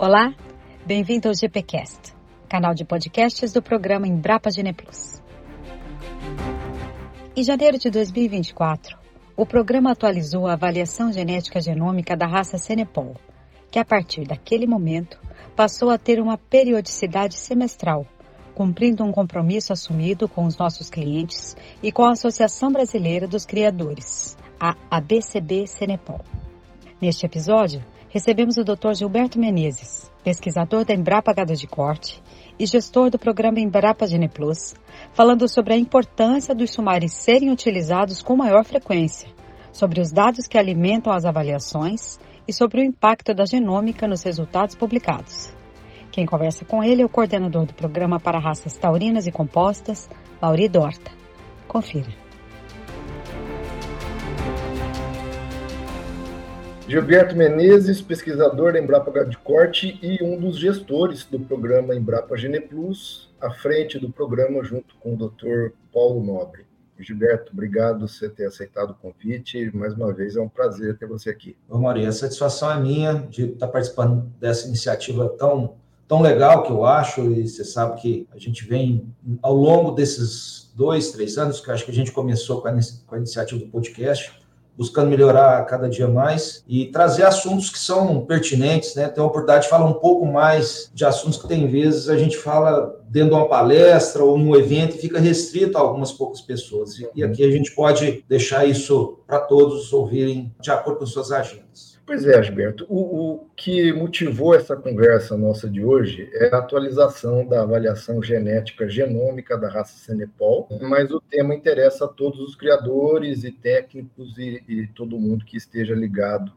Olá, bem-vindo ao GPcast, canal de podcasts do programa Embrapa Gene Plus. Em janeiro de 2024, o programa atualizou a avaliação genética genômica da raça Senepol, que a partir daquele momento passou a ter uma periodicidade semestral, cumprindo um compromisso assumido com os nossos clientes e com a Associação Brasileira dos Criadores, a ABCB Senepol. Neste episódio, recebemos o Dr. Gilberto Menezes, pesquisador da Embrapa Gado de Corte e gestor do programa Embrapa Gene Plus, falando sobre a importância dos sumares serem utilizados com maior frequência, sobre os dados que alimentam as avaliações e sobre o impacto da genômica nos resultados publicados. Quem conversa com ele é o coordenador do programa para raças taurinas e compostas, Lauri Dorta. Confira. Gilberto Menezes, pesquisador da Embrapa de Corte e um dos gestores do programa Embrapa Gene Plus, à frente do programa junto com o Dr. Paulo Nobre. Gilberto, obrigado por você ter aceitado o convite. Mais uma vez, é um prazer ter você aqui. Ô, Maria, a satisfação é minha de estar participando dessa iniciativa tão, tão legal que eu acho, e você sabe que a gente vem, ao longo desses dois, três anos, que eu acho que a gente começou com a, com a iniciativa do podcast, buscando melhorar cada dia mais e trazer assuntos que são pertinentes, né? Ter a oportunidade de falar um pouco mais de assuntos que tem vezes a gente fala dentro de uma palestra ou em um evento e fica restrito a algumas poucas pessoas. E aqui a gente pode deixar isso para todos ouvirem de acordo com suas agendas. Pois é, Gilberto. O, o, que motivou essa conversa nossa de hoje é a atualização da avaliação genética genômica da raça Senepol, mas o tema interessa a todos os criadores e técnicos e, e todo mundo que esteja ligado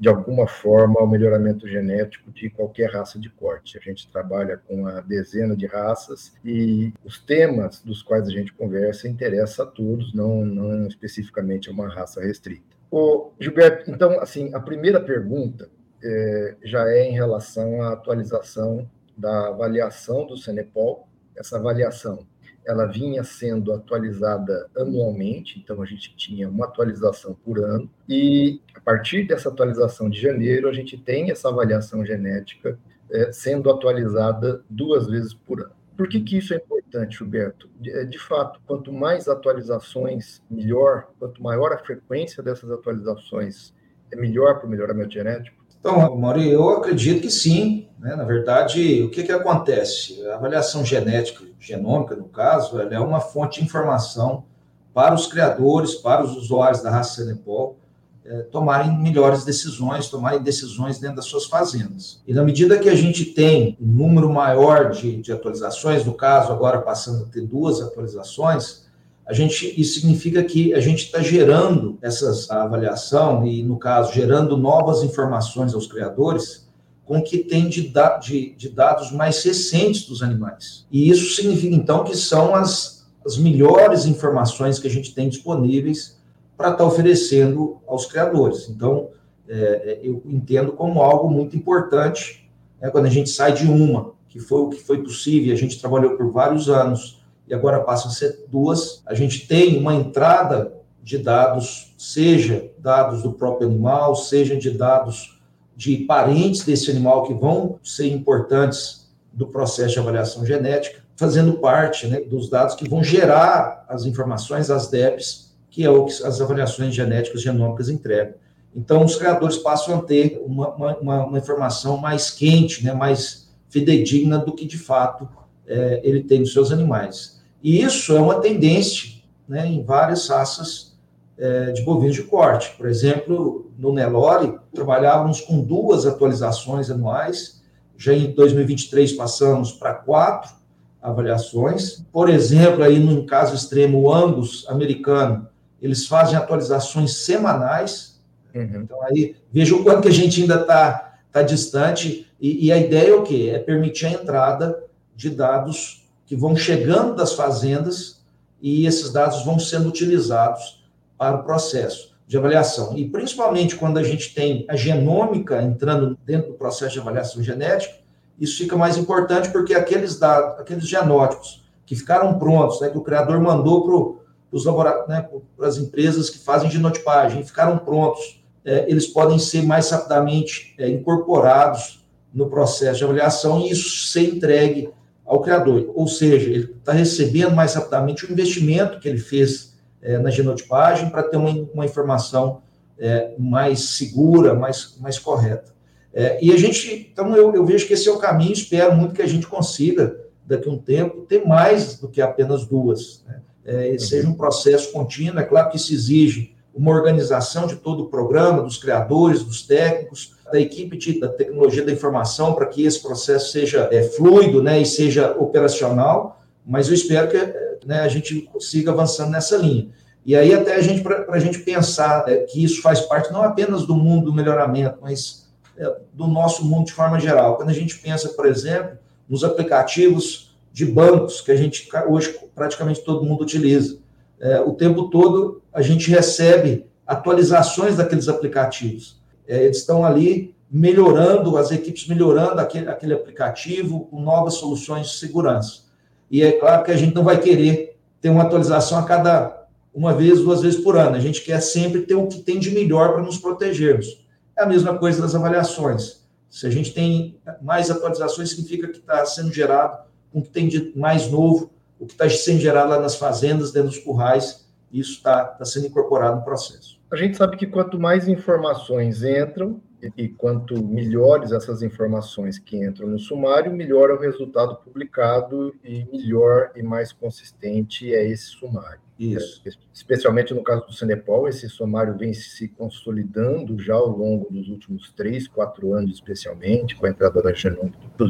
de alguma forma ao melhoramento genético de qualquer raça de corte. A gente trabalha com a dezena de raças e os temas dos quais a gente conversa interessam a todos, não, não especificamente a uma raça restrita. Ô, Gilberto, então, assim, a primeira pergunta é, já é em relação à atualização da avaliação do Senepol. Essa avaliação, ela vinha sendo atualizada anualmente, então a gente tinha uma atualização por ano, e a partir dessa atualização de janeiro, a gente tem essa avaliação genética é, sendo atualizada duas vezes por ano. Por que, que isso é importante, Gilberto? De, é, de, fato, quanto mais atualizações, melhor. Quanto maior a frequência dessas atualizações, é melhor para o melhoramento genético? Então, Mauri, eu acredito que sim. Né? Na verdade, o que, que acontece? A avaliação genética, genômica, no caso, ela é uma fonte de informação para os criadores, para os usuários da raça Senepol, é, tomarem melhores decisões, tomarem decisões dentro das suas fazendas. E na medida que a gente tem um número maior de, de atualizações, no caso, agora passando a ter duas atualizações, a gente, isso significa que a gente está gerando essas avaliação e, no caso, gerando novas informações aos criadores com o que tem de, da, de, de, dados mais recentes dos animais. E isso significa, então, que são as, as melhores informações que a gente tem disponíveis para estar tá oferecendo aos criadores. Então, é, é, eu entendo como algo muito importante né, quando a gente sai de uma, que foi o que foi possível, a gente trabalhou por vários anos e agora passam a ser duas, a gente tem uma entrada de dados, seja dados do próprio animal, seja de dados de parentes desse animal que vão ser importantes do processo de avaliação genética, fazendo parte né, dos dados que vão gerar as informações, as DEPs, que é o que as avaliações genéticas genômicas entregam. Então, os criadores passam a ter uma, uma, uma informação mais quente, né, mais fidedigna do que, de fato, é, ele tem nos seus animais. E isso é uma tendência né, em várias raças é, de bovinos de corte. Por exemplo, no Nelore, trabalhávamos com duas atualizações anuais, já em 2023 passamos para quatro avaliações. Por exemplo, aí no caso extremo, o Angus americano, eles fazem atualizações semanais. Uhum. Então, aí, veja o quanto que a gente ainda está tá distante. E, e, a ideia é o quê? É permitir a entrada de dados que vão chegando das fazendas e esses dados vão sendo utilizados para o processo de avaliação. E principalmente quando a gente tem a genômica entrando dentro do processo de avaliação genética, isso fica mais importante porque aqueles dados, aqueles genótipos que ficaram prontos, né, que o criador mandou para os né, para as empresas que fazem genotipagem, ficaram prontos, é, eles podem ser mais rapidamente é, incorporados no processo de avaliação e isso ser entregue ao criador. Ou seja, ele está recebendo mais rapidamente o investimento que ele fez é, na genotipagem para ter uma, uma informação é, mais segura, mais, mais correta. É, e a gente, então, eu, eu, vejo que esse é o caminho, espero muito que a gente consiga, daqui a um tempo, ter mais do que apenas duas. Né? É. Seja um processo contínuo, é claro que isso exige uma organização de todo o programa, dos criadores, dos técnicos, da equipe de, da tecnologia da informação, para que esse processo seja é, fluido né, e seja operacional, mas eu espero que né, a gente consiga avançando nessa linha. E aí até a gente, para a gente pensar é, que isso faz parte não apenas do mundo do melhoramento, mas é, do nosso mundo de forma geral. Quando a gente pensa, por exemplo, nos aplicativos de bancos que a gente hoje praticamente todo mundo utiliza, é, o tempo todo a gente recebe atualizações daqueles aplicativos. É, eles estão ali melhorando, as equipes melhorando aquele, aquele aplicativo com novas soluções de segurança. E é claro que a gente não vai querer ter uma atualização a cada uma vez, duas vezes por ano. A gente quer sempre ter o que tem de melhor para nos protegermos. É a mesma coisa das avaliações. Se a gente tem mais atualizações, significa que está sendo gerado o que tem de mais novo, o que está sendo gerado lá nas fazendas, dentro dos currais, isso está tá sendo incorporado no processo. A gente sabe que quanto mais informações entram, e quanto melhores essas informações que entram no sumário, melhor é o resultado publicado e melhor e mais consistente é esse sumário. Isso. Especialmente no caso do Cenepol, esse sumário vem se consolidando já ao longo dos últimos três, quatro anos, especialmente, com a entrada da genômica do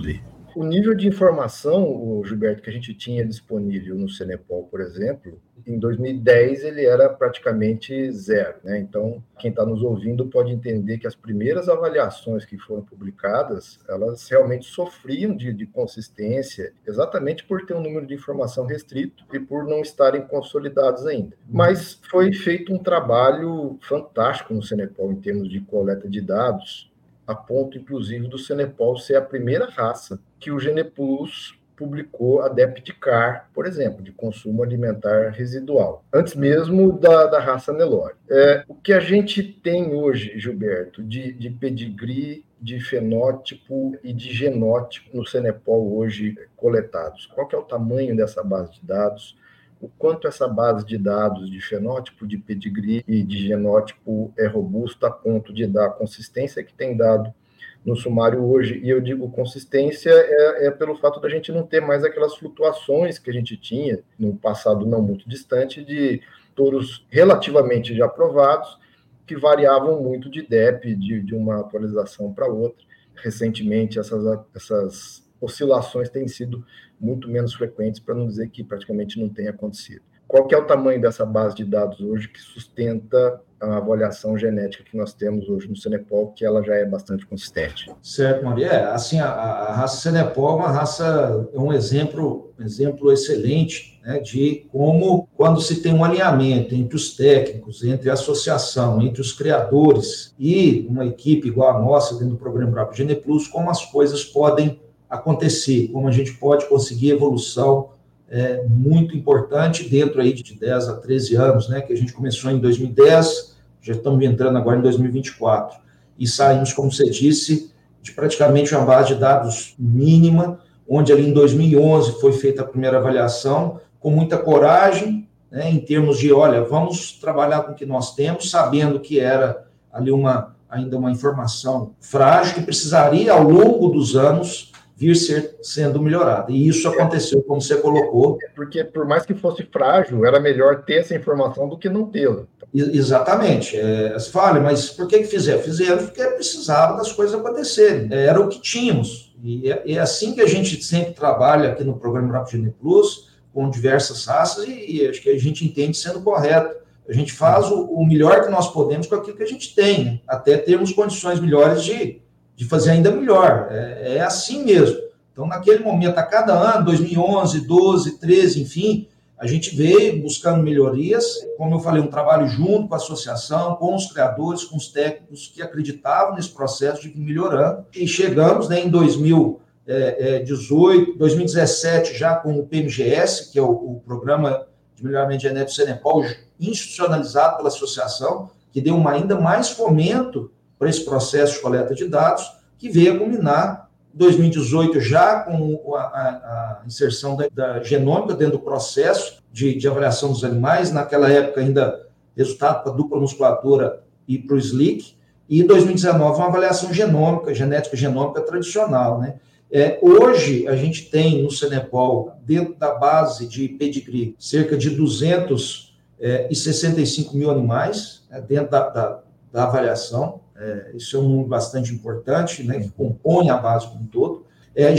o nível de informação, o Gilberto, que a gente tinha disponível no Cenepol, por exemplo, em 2010 ele era praticamente zero. Né? Então, quem está nos ouvindo pode entender que as primeiras avaliações que foram publicadas, elas realmente sofriam de, de consistência, exatamente por ter um número de informação restrito e por não estarem consolidados ainda. Mas foi feito um trabalho fantástico no Cenepol em termos de coleta de dados, a ponto, inclusive, do Cenepol ser a primeira raça que o Geneplus publicou a Deptcar, por exemplo, de consumo alimentar residual, antes mesmo da, da raça Nelore. É, o que a gente tem hoje, Gilberto, de, de pedigree, de fenótipo e de genótipo no Cenepol hoje coletados? Qual é o tamanho dessa base de dados? o quanto essa base de dados de fenótipo, de pedigree e de genótipo é robusta a ponto de dar a consistência que tem dado no sumário hoje. E eu digo consistência é, é, pelo fato da gente não ter mais aquelas flutuações que a gente tinha no passado não muito distante de touros relativamente já aprovados que variavam muito de DEP, de, de uma atualização para outra. Recentemente, essas, essas oscilações têm sido muito menos frequentes, para não dizer que praticamente não tem acontecido. Qual é o tamanho dessa base de dados hoje que sustenta a avaliação genética que nós temos hoje no Cenepol, que ela já é bastante consistente? Certo, Maria. É, assim, a, a, raça Cenepol é uma raça, é um exemplo, exemplo excelente né, de como, quando se tem um alinhamento entre os técnicos, entre a associação, entre os criadores e uma equipe igual a nossa dentro do programa Bravo Gene Plus, como as coisas podem acontecer, como a gente pode conseguir evolução é, muito importante dentro aí de 10 a 13 anos, né, que a gente começou em 2010, já estamos entrando agora em 2024, e saímos, como você disse, de praticamente uma base de dados mínima, onde ali em 2011 foi feita a primeira avaliação, com muita coragem, né, em termos de, olha, vamos trabalhar com o que nós temos, sabendo que era ali uma ainda uma informação frágil, que precisaria, ao longo dos anos, vir ser, sendo melhorada. E isso aconteceu, como você colocou. É porque, por mais que fosse frágil, era melhor ter essa informação do que não tê-la. Exatamente. É, você fala, mas por que, que fizeram? Fizeram porque precisava das coisas acontecerem. É, era o que tínhamos. E é, é, assim que a gente sempre trabalha aqui no programa Rapogene Plus, com diversas raças, e, e, acho que a gente entende sendo correto. A gente faz o, o melhor que nós podemos com aquilo que a gente tem, né? até termos condições melhores de de fazer ainda melhor. É, é, assim mesmo. Então, naquele momento, a cada ano, 2011, 12, 13, enfim, a gente veio buscando melhorias, como eu falei, um trabalho junto com a associação, com os criadores, com os técnicos que acreditavam nesse processo de melhorando. E chegamos né, em 2018, 2017, já com o PMGS, que é o, o Programa de Melhoramento Genético Senepal, institucionalizado pela associação, que deu uma, ainda mais fomento para esse processo de coleta de dados, que veio a culminar 2018, já com a, a, a inserção da, da, genômica dentro do processo de, de, avaliação dos animais, naquela época ainda resultado para dupla musculatura e para o SLIC, e 2019 uma avaliação genômica, genética genômica tradicional, né? É, hoje, a gente tem no Senepol, dentro da base de pedigree, cerca de 265 é, mil animais né, dentro da, da, da avaliação. É, isso é um número bastante importante, né, que compõe a base como um todo. É,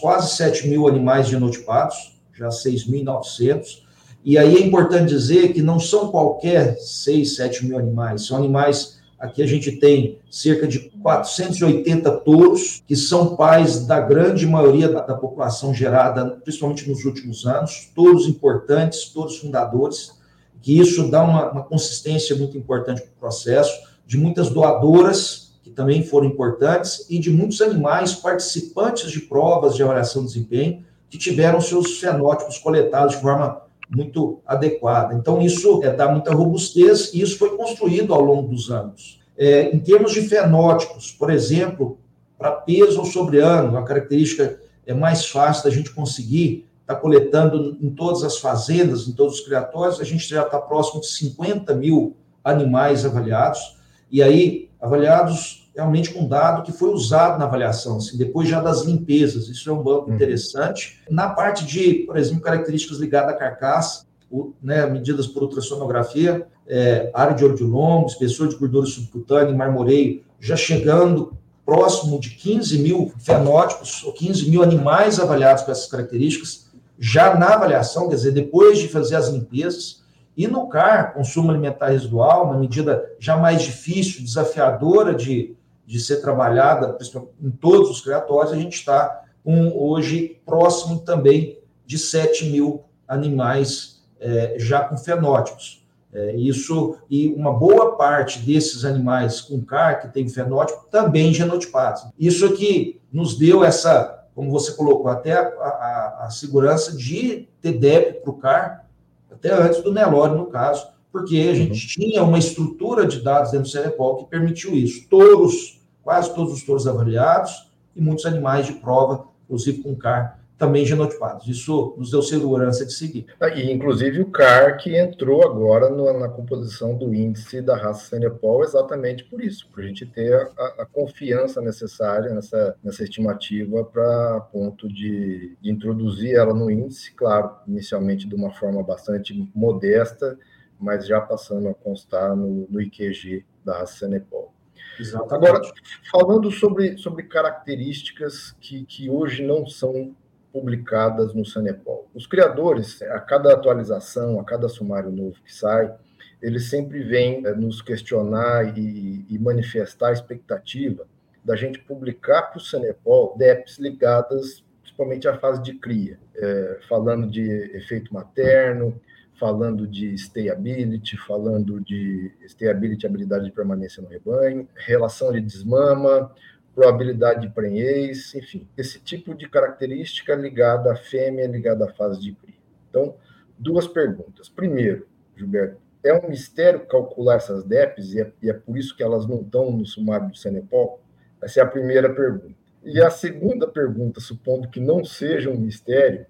quase 7 mil animais genotipados, já 6.900. E aí é importante dizer que não são qualquer 6, 7 mil animais, são animais Aqui a gente tem cerca de 480 touros, que são pais da grande maioria da, da população gerada, principalmente nos últimos anos, touros importantes, touros fundadores, que isso dá uma, uma consistência muito importante para o processo, de muitas doadoras, que também foram importantes, e de muitos animais participantes de provas de avaliação de desempenho, que tiveram seus fenótipos coletados de forma muito adequada. Então, isso é, dá muita robustez e isso foi construído ao longo dos anos. É, em termos de fenótipos, por exemplo, para peso ou sobre ano, a característica é mais fácil da gente conseguir estar tá coletando em todas as fazendas, em todos os criatórios, a gente já está próximo de 50 mil animais avaliados, e aí avaliados realmente com dado que foi usado na avaliação, assim, depois já das limpezas, isso é um banco uhum. interessante. Na parte de, por exemplo, características ligadas à carcaça, o, né, medidas por ultrassonografia, é, área de olho de lombo, espessor de gordura subcutânea, marmoreio, já chegando próximo de 15 mil fenótipos, ou 15 mil animais avaliados com essas características, já na avaliação, quer dizer, depois de fazer as limpezas, e no CAR, consumo alimentar residual, uma medida já mais difícil, desafiadora de, de ser trabalhada em todos os criatórios, a gente está um, hoje próximo também de 7 mil animais é, já com fenótipos. É, isso e uma boa parte desses animais com CAR que tem fenótipo também genotipados. Isso aqui nos deu essa, como você colocou, até a, a, a segurança de ter débito para o CAR, até antes do Nelore, no caso, porque a gente uhum. tinha uma estrutura de dados dentro do Cenepol que permitiu isso. Touros, quase todos os touros avaliados e muitos animais de prova, inclusive com CAR, também genotipados. Isso nos deu segurança de seguir. Ah, e, inclusive, o CAR que entrou agora no, na composição do índice da raça Senepol exatamente por isso, para a gente ter a, a, confiança necessária nessa, nessa estimativa para ponto de, de introduzir ela no índice, claro, inicialmente de uma forma bastante modesta, mas já passando a constar no, no IQG da raça Senepol. Exatamente. Agora, falando sobre, sobre características que, que hoje não são publicadas no Sanepol. Os criadores, a cada atualização, a cada sumário novo que sai, eles sempre vêm é, nos questionar e, e, manifestar a expectativa da gente publicar para o Sanepol DEPs ligadas principalmente à fase de cria, é, falando de efeito materno, falando de stayability, falando de stayability, habilidade de permanência no rebanho, relação de desmama, probabilidade de prenhez, enfim, esse tipo de característica ligada à fêmea, ligada à fase de cria. Então, duas perguntas. Primeiro, Gilberto, é um mistério calcular essas DEPs e é, e é por isso que elas não estão no sumário do Senepol? Essa é a primeira pergunta. E a segunda pergunta, supondo que não seja um mistério,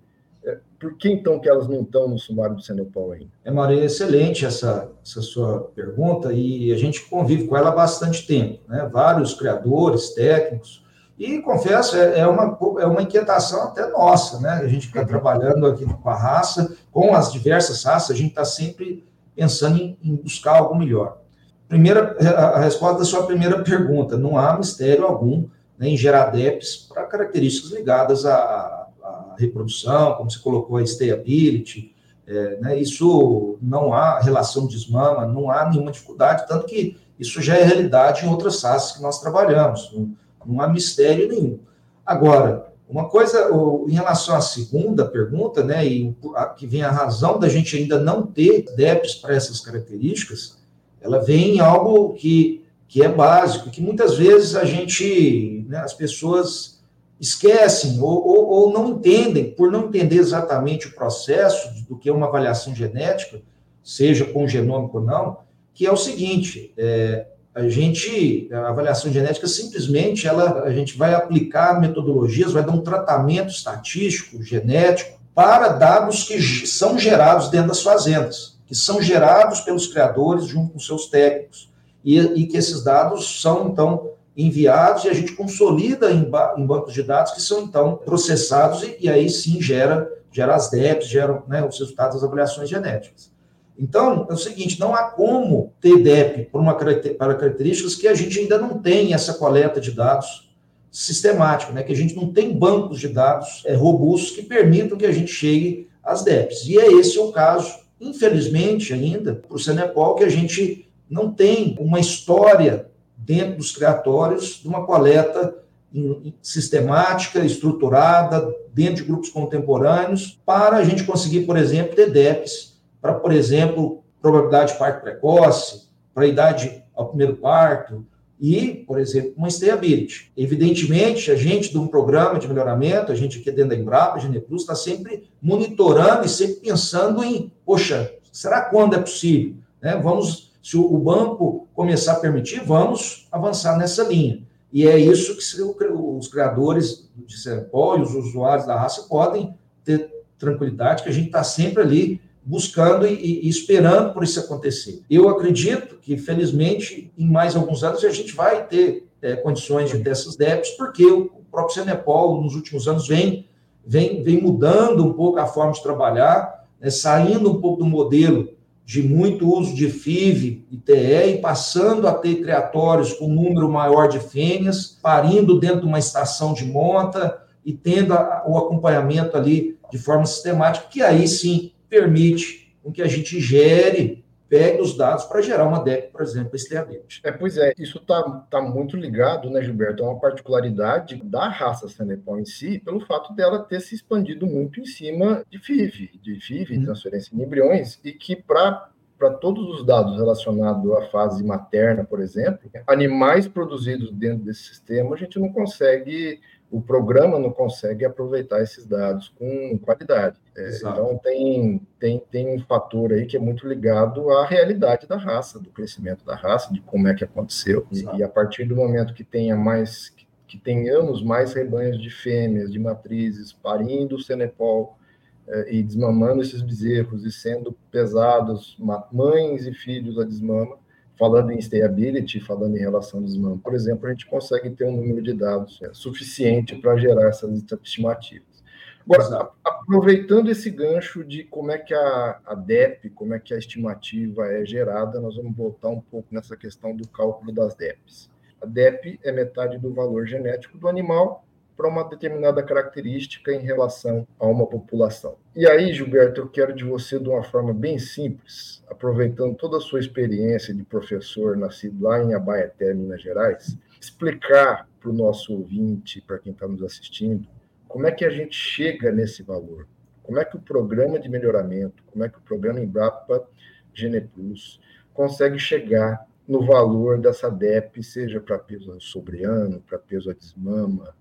por que então que elas não estão no sumário do Senepol ainda? É, Maria, excelente essa, essa sua pergunta e a gente convive com ela há bastante tempo, né? Vários criadores, técnicos, e confesso, é, é uma, é uma inquietação até nossa, né? A gente fica trabalhando aqui com a raça, com as diversas raças, a gente está sempre pensando em, em, buscar algo melhor. Primeira, a, a resposta da sua primeira pergunta, não há mistério algum né, em gerar DEPs para características ligadas a reprodução, como você colocou, a stayability, é, né, isso não há relação de desmama, não há nenhuma dificuldade, tanto que isso já é realidade em outras raças que nós trabalhamos, não, não há mistério nenhum. Agora, uma coisa, em relação à segunda pergunta, né, e a, que vem a razão da gente ainda não ter DEPs para essas características, ela vem em algo que, que é básico, que muitas vezes a gente, né, as pessoas esquecem ou, ou, ou, não entendem, por não entender exatamente o processo do que é uma avaliação genética, seja com genômico ou não, que é o seguinte: é, a gente, a avaliação genética simplesmente ela, a gente vai aplicar metodologias, vai dar um tratamento estatístico, genético, para dados que são gerados dentro das fazendas, que são gerados pelos criadores junto com seus técnicos, e, e que esses dados são, então, enviados e a gente consolida em, ba em bancos de dados que são, então, processados e, e aí sim gera, gera as DEPs, gera né, os resultados das avaliações genéticas. Então, é o seguinte, não há como ter DEP para características que a gente ainda não tem essa coleta de dados sistemática, né? que a gente não tem bancos de dados é, robustos que permitam que a gente chegue às DEPs. E é esse o caso, infelizmente ainda, para o Senepol, que a gente não tem uma história dentro dos criatórios de uma coleta sistemática, estruturada, dentro de grupos contemporâneos, para a gente conseguir, por exemplo, ter DEPs para, por exemplo, probabilidade de parto precoce, para a idade ao primeiro parto, e, por exemplo, uma stability. Evidentemente, a gente de um programa de melhoramento, a gente aqui dentro da Embrapa, a Geneplus, está sempre monitorando e sempre pensando em, poxa, será quando é possível? Né? Vamos, se o banco começar a permitir, vamos avançar nessa linha. E é isso que os criadores de Serpol e os usuários da raça podem ter tranquilidade, que a gente está sempre ali buscando e, e, esperando por isso acontecer. Eu acredito que, felizmente, em mais alguns anos a gente vai ter é, condições de ter essas débitos, porque o próprio Senepol, nos últimos anos, vem, vem, vem mudando um pouco a forma de trabalhar, né, saindo um pouco do modelo de muito uso de FIV e TE e passando a ter criatórios com número maior de fêmeas, parindo dentro de uma estação de monta e tendo a, o acompanhamento ali de forma sistemática, que aí sim permite que a gente gere, pegue os dados para gerar uma DEC, por exemplo, esteabete. É, pois é, isso está tá muito ligado, né, Gilberto, a uma particularidade da raça Senepal em si, pelo fato dela ter se expandido muito em cima de FIV, de FIV, hum. transferência de embriões, e que para para todos os dados relacionados à fase materna, por exemplo, animais produzidos dentro desse sistema, a gente não consegue o programa não consegue aproveitar esses dados com qualidade. É, então, tem, tem, tem um fator aí que é muito ligado à realidade da raça, do crescimento da raça, de como é que aconteceu. E, e, a partir do momento que tenha mais, que, tenhamos mais rebanhos de fêmeas, de matrizes, parindo o Senepol e desmamando esses bezerros e sendo pesados, mães e filhos a desmama, falando em stability, falando em relação ao desmame, por exemplo, a gente consegue ter um número de dados é, suficiente para gerar essas estimativas. Agora, aproveitando esse gancho de como é que a, a DEP, como é que a estimativa é gerada, nós vamos voltar um pouco nessa questão do cálculo das DEPs. A DEP é metade do valor genético do animal para uma determinada característica em relação a uma população. E aí, Gilberto, eu quero de você, de uma forma bem simples, aproveitando toda a sua experiência de professor nascido lá em Abaeté, Minas Gerais, explicar para o nosso ouvinte, para quem está nos assistindo, como é que a gente chega nesse valor. Como é que o programa de melhoramento, como é que o programa Embrapa Geneplus consegue chegar no valor dessa DEP, seja para peso sobreano, para peso a desmama,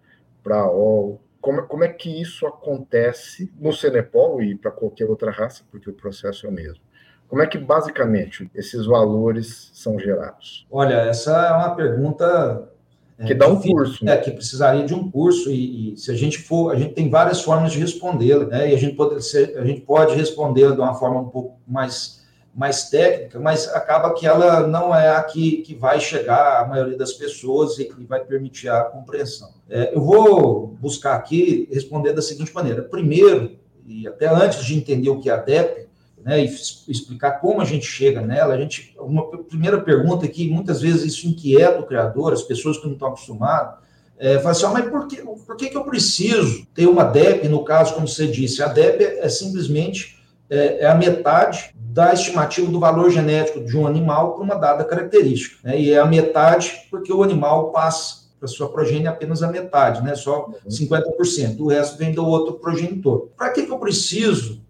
para a OL. Como, como é que isso acontece no Senepol e para qualquer outra raça, porque o processo é o mesmo? Como é que, basicamente, esses valores são gerados? Olha, essa é uma pergunta. É, que dá um curso. Né? É, que precisaria de um curso, e, e, se a gente for, a gente tem várias formas de respondê-la, né? E a gente pode, a gente pode respondê-la de uma forma um pouco mais mais técnica, mas acaba que ela não é a que, que vai chegar à maioria das pessoas e, e vai permitir a compreensão. É, eu vou buscar aqui responder da seguinte maneira. Primeiro, e até antes de entender o que é a DEP, né, e explicar como a gente chega nela, a gente, uma primeira pergunta que muitas vezes isso inquieta o criador, as pessoas que não estão acostumadas, é, fala assim, ah, mas por, que, por que, que eu preciso ter uma DEP, no caso, como você disse, a DEP é, é simplesmente é, é a metade da estimativa do valor genético de um animal para uma dada característica. Né? E é a metade porque o animal passa para sua progênie apenas a metade, né? só 50%. O resto vem do outro progenitor. Para que, que eu preciso,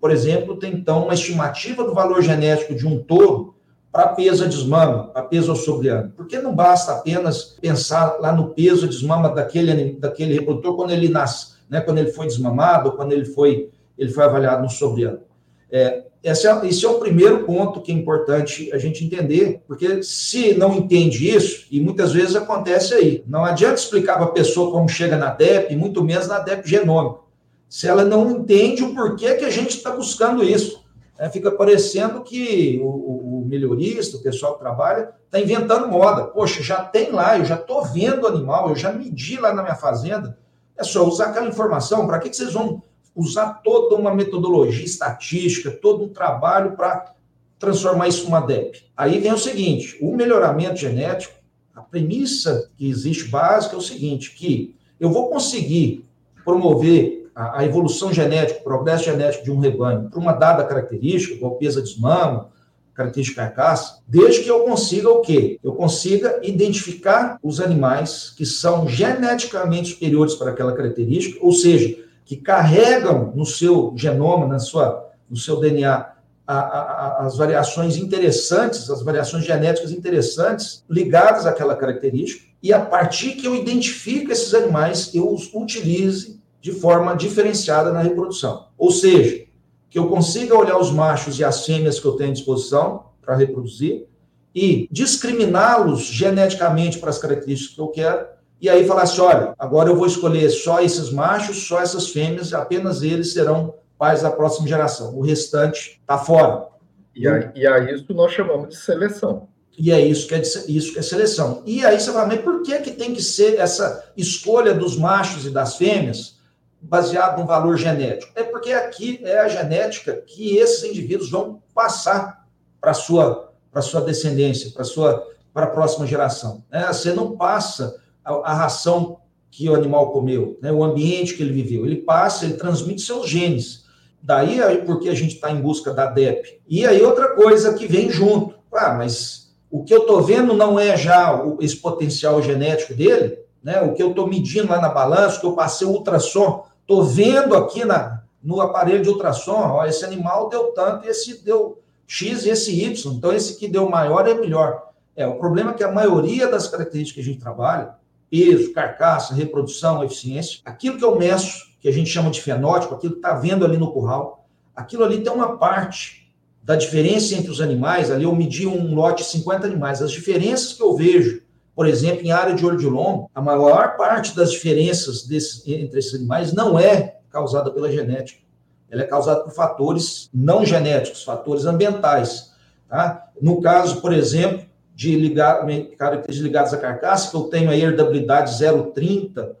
por exemplo, ter então uma estimativa do valor genético de um touro para peso a desmama, para peso sobriano? Porque não basta apenas pensar lá no peso a desmama daquele, daquele reprodutor quando ele nasce, né? quando ele foi desmamado, quando ele foi, ele foi avaliado no sobriano. É, esse é, esse é o primeiro ponto que é importante a gente entender, porque se não entende isso, e muitas vezes acontece aí, não adianta explicar para a pessoa como chega na DEP, muito menos na DEP genômica, se ela não entende o porquê que a gente está buscando isso. É, fica parecendo que o, o, melhorista, o pessoal que trabalha, está inventando moda. Poxa, já tem lá, eu já estou vendo o animal, eu já medi lá na minha fazenda. É só usar aquela informação. Para que, que vocês vão usar toda uma metodologia estatística, todo um trabalho para transformar isso numa DEP? Aí vem o seguinte: o melhoramento genético, a premissa que existe básica é o seguinte: que eu vou conseguir promover a, a evolução genética, o progresso genético de um rebanho para uma dada característica, igual peso de desmamo, característica carcaça, desde que eu consiga o quê? Eu consiga identificar os animais que são geneticamente superiores para aquela característica, ou seja, que carregam no seu genoma, na sua, no seu DNA, a, a, as variações interessantes, as variações genéticas interessantes ligadas àquela característica, e a partir que eu identifique esses animais, eu os utilize de forma diferenciada na reprodução. Ou seja, que eu consiga olhar os machos e as fêmeas que eu tenho à disposição para reproduzir e discriminá-los geneticamente para as características que eu quero, e aí falar assim: olha, agora eu vou escolher só esses machos, só essas fêmeas, apenas eles serão pais da próxima geração. O restante está fora. E a, e a isso nós chamamos de seleção. E é isso que é, isso que é seleção. E aí você fala, mas por que, que tem que ser essa escolha dos machos e das fêmeas? baseado no valor genético? É porque aqui é a genética que esses indivíduos vão passar para a sua, sua descendência, para a próxima geração. Né? Você não passa a, a, ração que o animal comeu, né? o ambiente que ele viveu. Ele passa, ele transmite seus genes. Daí porque a gente está em busca da DEP. E aí outra coisa que vem junto. Ah, mas o que eu estou vendo não é já esse potencial genético dele, né? O que eu estou medindo lá na balança, o que eu passei o ultrassom, Estou vendo aqui na, no aparelho de ultrassom, ó, esse animal deu tanto, esse deu X e esse Y. Então, esse que deu maior é melhor. É, o problema é que a maioria das características que a gente trabalha, peso, carcaça, reprodução, eficiência, aquilo que eu meço, que a gente chama de fenótipo, aquilo que está vendo ali no curral, aquilo ali tem uma parte da diferença entre os animais, ali eu medi um lote de 50 animais, as diferenças que eu vejo por exemplo, em área de olho de lombo, a maior parte das diferenças desse, entre esses animais não é causada pela genética. Ela é causada por fatores não genéticos, fatores ambientais. Tá? No caso, por exemplo, de ligar, características ligadas à carcaça, que eu tenho a herdabilidade 0,30,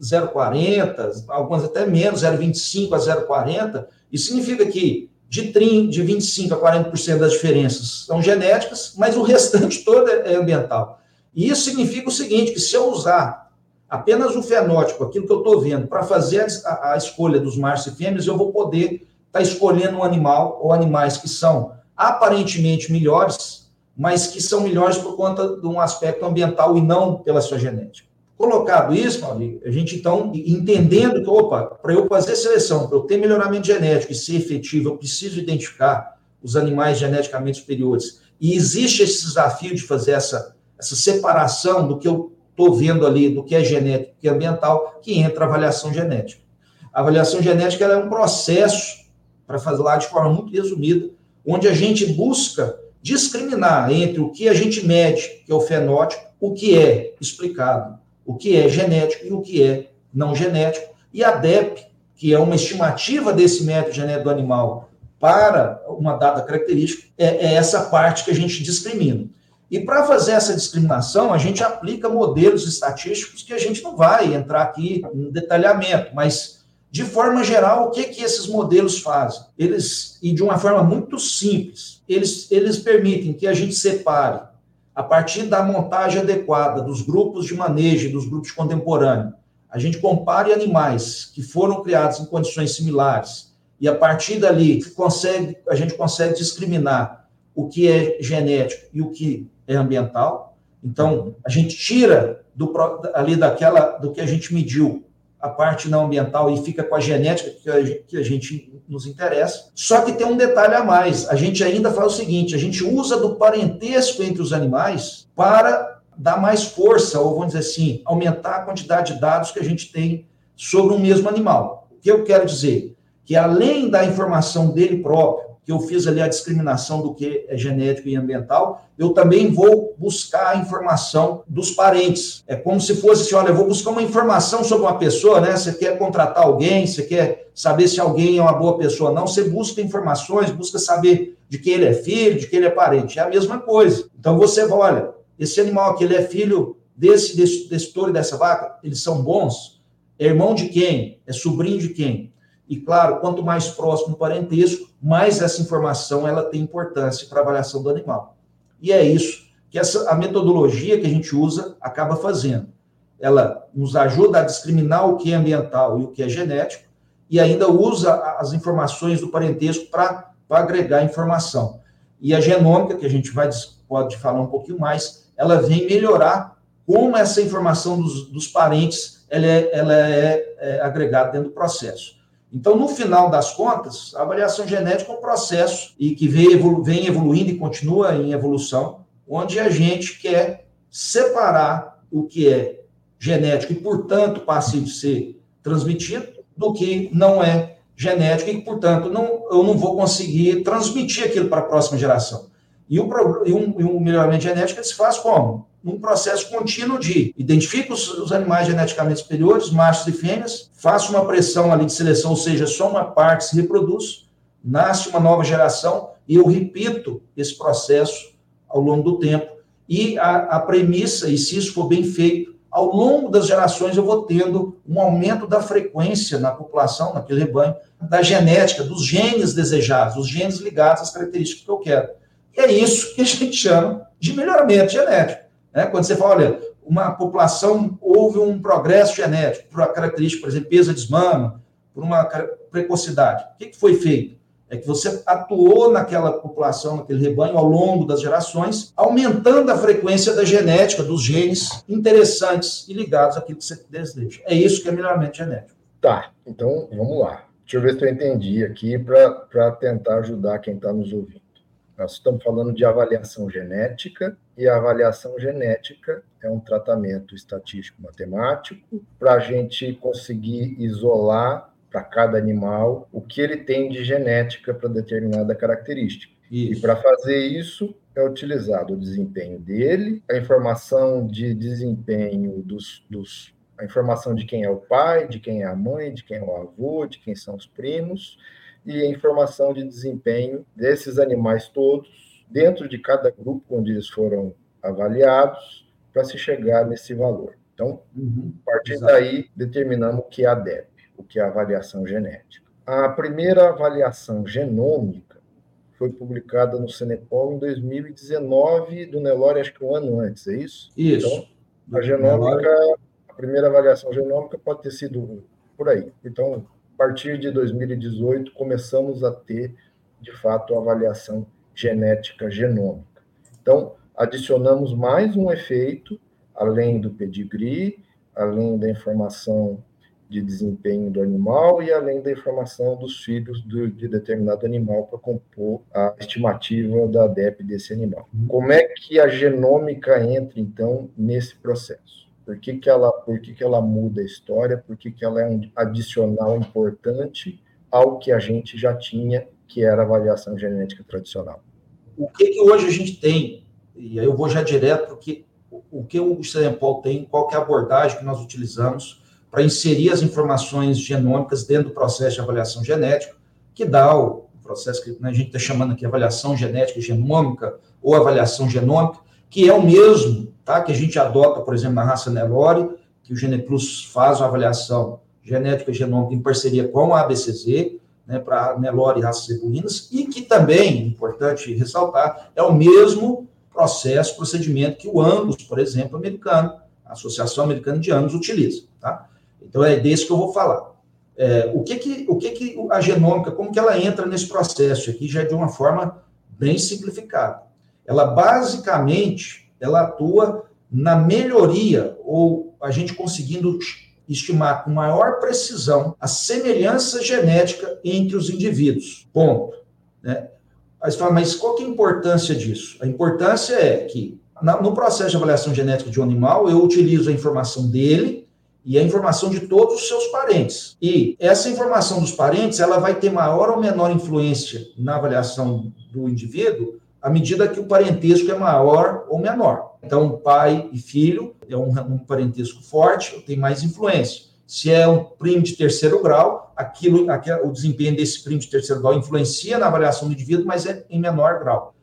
0,40, algumas até menos, 0,25 a 0,40, isso significa que de, 30, de 25 a 40% das diferenças são genéticas, mas o restante todo é, é ambiental. E isso significa o seguinte, que se eu usar apenas o fenótipo, aquilo que eu estou vendo, para fazer a, a, escolha dos machos e fêmeas, eu vou poder estar tá escolhendo um animal ou animais que são aparentemente melhores, mas que são melhores por conta de um aspecto ambiental e não pela sua genética. Colocado isso, a gente então, entendendo que, opa, para eu fazer seleção, para eu ter melhoramento genético e ser efetivo, eu preciso identificar os animais geneticamente superiores. E existe esse desafio de fazer essa essa separação do que eu estou vendo ali, do que é genético e é ambiental, que entra a avaliação genética. A avaliação genética é um processo, para lá de forma muito resumida, onde a gente busca discriminar entre o que a gente mede, que é o fenótipo, o que é explicado, o que é genético e o que é não genético, e a DEP, que é uma estimativa desse método genético do animal para uma dada característica, é, é essa parte que a gente discrimina. E para fazer essa discriminação, a gente aplica modelos estatísticos que a gente não vai entrar aqui em detalhamento, mas de forma geral, o que que esses modelos fazem? Eles, e de uma forma muito simples, eles, eles permitem que a gente separe, a partir da montagem adequada dos grupos de manejo, dos grupos contemporâneos, a gente compare animais que foram criados em condições similares, e a partir dali consegue, a gente consegue discriminar o que é genético e o que é ambiental. Então, a gente tira do, ali daquela do que a gente mediu a parte não ambiental e fica com a genética que a, que a gente nos interessa. Só que tem um detalhe a mais. A gente ainda faz o seguinte: a gente usa do parentesco entre os animais para dar mais força, ou vamos dizer assim, aumentar a quantidade de dados que a gente tem sobre um mesmo animal. O que eu quero dizer? Que além da informação dele próprio, que eu fiz ali a discriminação do que é genético e ambiental, eu também vou buscar a informação dos parentes. É como se fosse assim, olha, eu vou buscar uma informação sobre uma pessoa, né? Você quer contratar alguém, você quer saber se alguém é uma boa pessoa ou não, você busca informações, busca saber de quem ele é filho, de quem ele é parente. É a mesma coisa. Então você vai, olha, esse animal aqui, ele é filho desse, desse, desse touro e dessa vaca, eles são bons? É irmão de quem? É sobrinho de quem? E claro, quanto mais próximo o parentesco, mais essa informação ela tem importância para a avaliação do animal. E é isso que essa, a metodologia que a gente usa acaba fazendo. Ela nos ajuda a discriminar o que é ambiental e o que é genético, e ainda usa as informações do parentesco para agregar informação. E a genômica, que a gente vai, pode falar um pouquinho mais, ela vem melhorar como essa informação dos, dos parentes ela é, ela é, é agregada dentro do processo. Então, no final das contas, a avaliação genética é um processo e que vem, evolu vem evoluindo e continua em evolução, onde a gente quer separar o que é genético e, portanto, passa a ser transmitido, do que não é genético e, portanto, não, eu não vou conseguir transmitir aquilo para a próxima geração. E, um, e um melhoramento genético se faz como? num processo contínuo de identifica os, os, animais geneticamente superiores, machos e fêmeas, faça uma pressão ali de seleção, ou seja, só uma parte se reproduz, nasce uma nova geração e eu repito esse processo ao longo do tempo. E a, a premissa, e se isso for bem feito, ao longo das gerações eu vou tendo um aumento da frequência na população, naquele rebanho, da genética, dos genes desejados, os genes ligados às características que eu quero. E é isso que a gente chama de melhoramento genético. Né? Quando você fala, olha, uma população houve um progresso genético, por uma característica, por exemplo, peso de mama, por uma precocidade. O que, que foi feito? É que você atuou naquela população, naquele rebanho, ao longo das gerações, aumentando a frequência da genética, dos genes interessantes e ligados àquilo que você deseja. É isso que é melhoramento genético. Tá, então vamos lá. Deixa eu ver se eu entendi aqui para tentar ajudar quem está nos ouvindo. Nós estamos falando de avaliação genética, e a avaliação genética é um tratamento estatístico matemático para a gente conseguir isolar para cada animal o que ele tem de genética para determinada característica. Isso. E para fazer isso, é utilizado o desempenho dele, a informação de desempenho dos, dos a informação de quem é o pai, de quem é a mãe, de quem é o avô, de quem são os primos, e a informação de desempenho desses animais todos dentro de cada grupo onde eles foram avaliados para se chegar nesse valor. Então, uhum, a partir exato. daí, determinamos o que é a DEP, o que é a avaliação genética. A primeira avaliação genômica foi publicada no Cenepol em 2019, do Nelore, acho que um ano antes, é isso? Isso. Então, a genômica, a primeira avaliação genômica pode ter sido por aí. Então, a partir de 2018, começamos a ter, de fato, a avaliação genética genômica. Então, adicionamos mais um efeito, além do pedigree, além da informação de desempenho do animal e além da informação dos filhos do, de determinado animal para compor a estimativa da DEP desse animal. Como é que a genômica entra, então, nesse processo? Por que, que, ela, por que, que ela muda a história? Por que, que ela é um adicional importante ao que a gente já tinha, que era a avaliação genética tradicional? O que, que hoje a gente tem? E aí eu vou já direto, porque o que o Cenepol tem, qual é a abordagem que nós utilizamos para inserir as informações genômicas dentro do processo de avaliação genética, que dá o processo que né, a gente está chamando aqui avaliação genética genômica ou avaliação genômica, que é o mesmo tá? que a gente adota, por exemplo, na raça Nelore, que o GenePlus faz uma avaliação genética e genômica em parceria com a ABCZ, né, para Nelore e raças equinas, e que também, importante ressaltar, é o mesmo processo, procedimento que o Angus, por exemplo, americano, a Associação Americana de Angus utiliza. Tá? Então, é desse que eu vou falar. É, o que que, o que que a genômica, como que ela entra nesse processo aqui, já é de uma forma bem simplificada. Ela, basicamente, ela atua na melhoria ou a gente conseguindo estimar com maior precisão a semelhança genética entre os indivíduos. Ponto. Né? Aí você fala, mas qual que é a importância disso? A importância é que no processo de avaliação genética de um animal, eu utilizo a informação dele e a informação de todos os seus parentes. E essa informação dos parentes, ela vai ter maior ou menor influência na avaliação do indivíduo à medida que o parentesco é maior ou menor. Então, pai e filho é um, um parentesco forte, tem mais influência. Se é um primo de terceiro grau, aquilo, aquilo, o desempenho desse primo de terceiro grau influencia na avaliação do indivíduo, mas é em menor grau.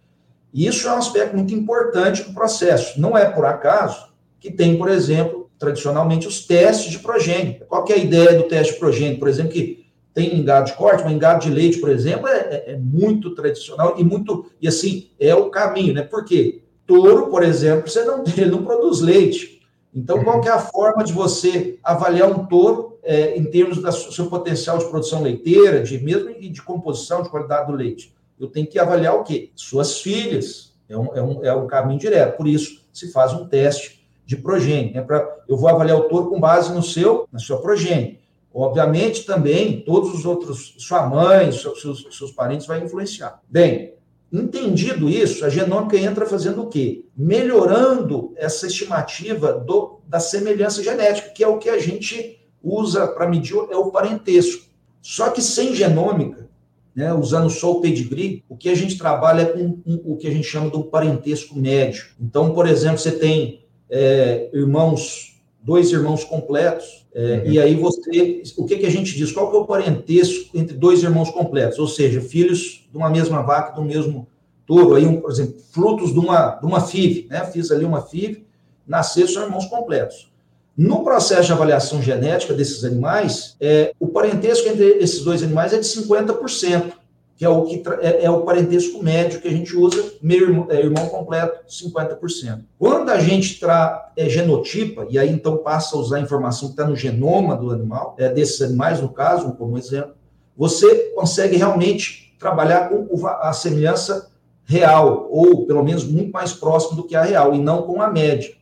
E isso é um aspecto muito importante do processo. Não é por acaso que tem, por exemplo, tradicionalmente os testes de progênio. Qual é a ideia do teste de progênio? Por exemplo, que tem em gado de corte, mas em gado de leite, por exemplo, é, é, é, muito tradicional e muito, e assim, é o caminho, né? Por quê? Touro, por exemplo, você não, não produz leite. Então, qual é a forma de você avaliar um touro é, em termos do seu potencial de produção leiteira, de mesmo e de composição, de qualidade do leite? Eu tenho que avaliar o quê? Suas filhas. É um, é um, é um caminho direto. Por isso, se faz um teste de progênie. Né? Pra, eu vou avaliar o touro com base no seu, na sua progênie. Obviamente, também, todos os outros, sua mãe, seus, seus, parentes, vai influenciar. Bem, entendido isso, a genômica entra fazendo o quê? Melhorando essa estimativa do, da semelhança genética, que é o que a gente usa para medir é o parentesco. Só que sem genômica, né, usando só o pedigree, o que a gente trabalha é com o que a gente chama do parentesco médio. Então, por exemplo, você tem é, irmãos, dois irmãos completos, é, uhum. e aí você, o que, que a gente diz? Qual que é o parentesco entre dois irmãos completos? Ou seja, filhos de uma mesma vaca, do mesmo touro, aí, um, por exemplo, frutos de uma, de uma FIV, né? Fiz ali uma FIV, nasceram são irmãos completos. No processo de avaliação genética desses animais, é, o parentesco entre esses dois animais é de 50% que é o, que é, é, o parentesco médio que a gente usa, meu irmão, é, irmão completo, 50%. Quando a gente tra, é, genotipa, e aí então passa a usar a informação que está no genoma do animal, é, desses animais, no caso, como exemplo, você consegue realmente trabalhar com a semelhança real, ou pelo menos muito mais próximo do que a real, e não com a média.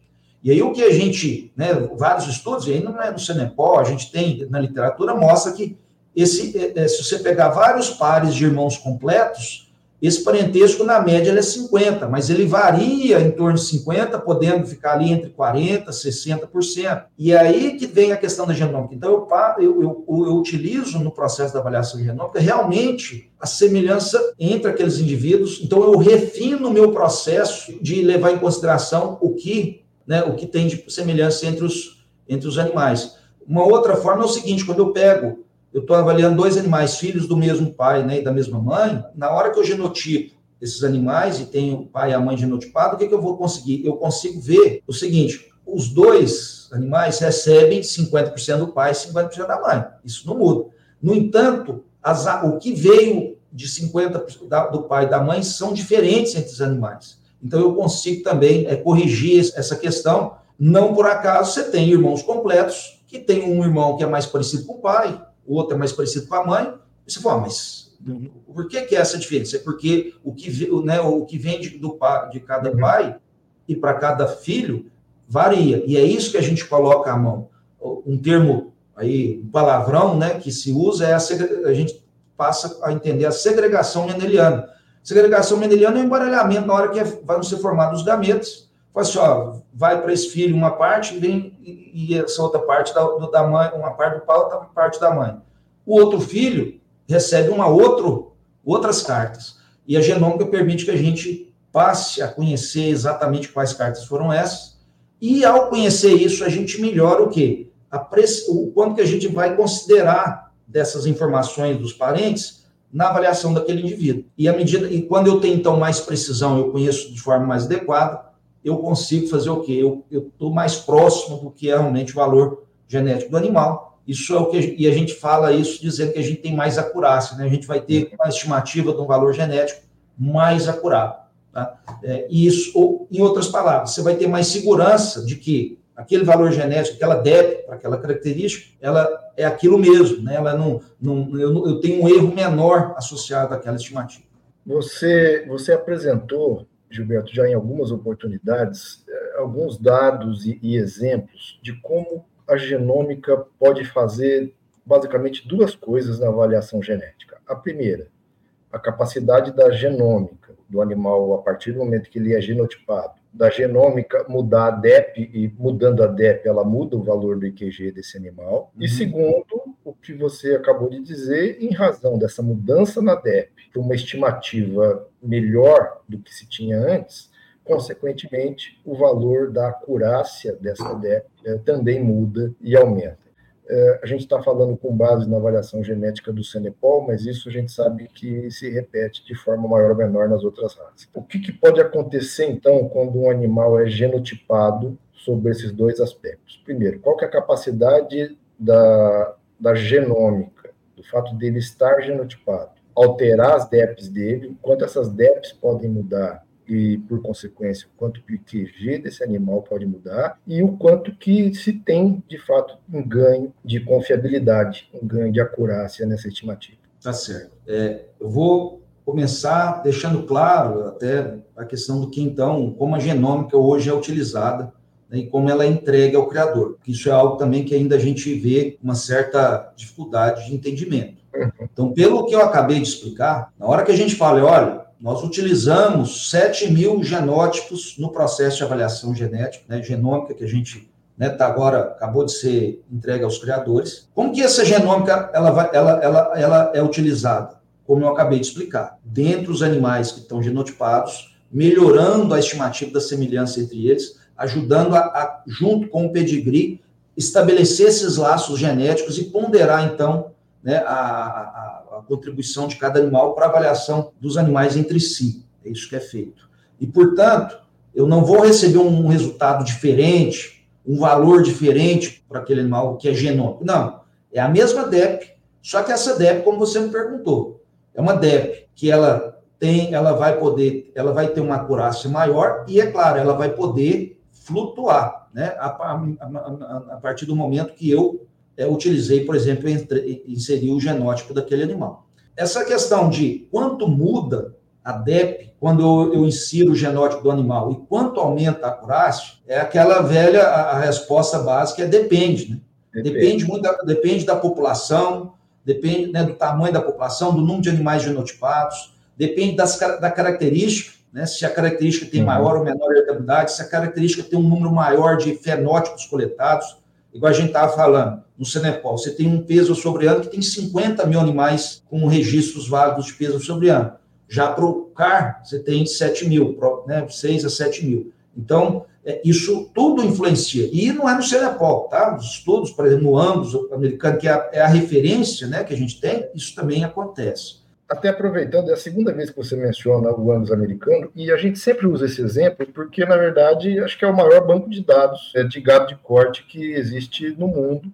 E aí o que a gente, né, vários estudos, e aí não é no Senepol, a gente tem na literatura, mostra que esse, é, é, se você pegar vários pares de irmãos completos, esse parentesco, na média, é 50, mas ele varia em torno de 50, podendo ficar ali entre 40% e 60%. E aí que vem a questão da genômica. Então, eu, eu, eu, eu utilizo no processo da avaliação genômica realmente a semelhança entre aqueles indivíduos. Então, eu refino o meu processo de levar em consideração o que, né, o que tem de semelhança entre os, entre os animais. Uma outra forma é o seguinte: quando eu pego eu estou avaliando dois animais, filhos do mesmo pai né, e da mesma mãe, na hora que eu genotipo esses animais e tenho o pai e a mãe genotipados, o que, que eu vou conseguir? Eu consigo ver o seguinte: os dois animais recebem 50% do pai e 50% da mãe. Isso não muda. No entanto, as, o que veio de 50% da, do pai e da mãe são diferentes entre os animais. Então, eu consigo também é, corrigir essa questão. Não por acaso você tem irmãos completos, que tem um irmão que é mais parecido com o pai, o outro é mais parecido com a mãe. E você fala, ah, mas por que, que é essa diferença? É porque o que, né, o que vem de, do, de cada uhum. pai e para cada filho varia. E é isso que a gente coloca à mão. Um termo aí, um palavrão, né, que se usa é a, a gente passa a entender a segregação mendeliana. Segregação mendeliana é o um embaralhamento na hora que é, vão ser formados os gametas. Fala assim, ó, vai para esse filho uma parte e vem e essa outra parte da, da mãe, uma parte do pai, outra parte da mãe. O outro filho recebe uma outro, outras cartas. E a genômica permite que a gente passe a conhecer exatamente quais cartas foram essas. E ao conhecer isso, a gente melhora o quê? O quanto que a gente vai considerar dessas informações dos parentes na avaliação daquele indivíduo. E à medida e quando eu tenho então mais precisão, eu conheço de forma mais adequada, eu consigo fazer o quê? Eu estou mais próximo do que é realmente o valor genético do animal. Isso é o que e a gente fala isso dizendo que a gente tem mais acurácia, né? A gente vai ter uma estimativa de um valor genético mais acurado. Tá? É, e isso, ou, em outras palavras, você vai ter mais segurança de que aquele valor genético, aquela para aquela característica, ela é aquilo mesmo, né? Ela não, não eu, eu tenho um erro menor associado àquela estimativa. Você, você apresentou Gilberto, já em algumas oportunidades, eh, alguns dados e, e exemplos de como a genômica pode fazer basicamente duas coisas na avaliação genética. A primeira, a capacidade da genômica, do animal a partir do momento que ele é genotipado, da genômica mudar a DEP e mudando a DEP ela muda o valor do IQG desse animal. Uhum. E segundo, o que você acabou de dizer, em razão dessa mudança na DEP para uma estimativa melhor do que se tinha antes, consequentemente o valor da acurácia dessa DEP eh, também muda e aumenta. É, a gente está falando com base na avaliação genética do Senepol, mas isso a gente sabe que se repete de forma maior ou menor nas outras raças. O que, que pode acontecer, então, quando um animal é genotipado sobre esses dois aspectos? Primeiro, qual é a capacidade da, da genômica, do fato dele estar genotipado, alterar as DEPs dele, quanto essas DEPs podem mudar e, por consequência, o quanto o QG desse animal pode mudar e o quanto que se tem, de fato, um ganho de confiabilidade, um ganho de acurácia nessa estimativa. Tá certo. É, eu vou começar deixando claro até a questão do que, então, como a genômica hoje é utilizada e como ela é entregue ao criador. Isso é algo também que ainda a gente vê uma certa dificuldade de entendimento. Uhum. Então, pelo que eu acabei de explicar, na hora que a gente fala, olha, nós utilizamos 7 mil genótipos no processo de avaliação genética, né, genômica, que a gente né, tá agora acabou de ser entregue aos criadores. Como que essa genômica ela, vai, ela, ela, ela é utilizada? Como eu acabei de explicar, dentro dos animais que estão genotipados, melhorando a estimativa da semelhança entre eles, ajudando a, a junto com o pedigree, estabelecer esses laços genéticos e ponderar, então, né, a, a a contribuição de cada animal para avaliação dos animais entre si. É isso que é feito. E, portanto, eu não vou receber um resultado diferente, um valor diferente para aquele animal que é genômico. Não. É a mesma DEP, só que essa DEP, como você me perguntou, é uma DEP que ela tem, ela vai poder, ela vai ter uma acurácia maior e, é claro, ela vai poder flutuar, né? A, a, a, a partir do momento que eu é, utilizei, por exemplo, entre, inserir o genótipo daquele animal. Essa questão de quanto muda a DEP quando eu, eu, insiro o genótipo do animal e quanto aumenta a acurácia, é aquela velha, a, a resposta básica é depende, né? Depende, depende muito da, depende da população, depende né, do tamanho da população, do número de animais genotipados, depende das, da característica, né, se a característica tem uhum. maior ou menor hereditabilidade, se a característica tem um número maior de fenótipos coletados, igual a gente estava falando, no Senepol, você tem um peso sobre ano que tem 50 mil animais com registros válidos de peso sobre ano. Já para o CAR, você tem 7 mil, né, 6 a 7 mil. Então, é, isso tudo influencia. E não é no Senepol, tá? Os estudos, por exemplo, no ambos americano, que é a, é a referência né, que a gente tem, isso também acontece até aproveitando, é a segunda vez que você menciona o ânus americano, e a gente sempre usa esse exemplo porque, na verdade, acho que é o maior banco de dados é, de gado de corte que existe no mundo,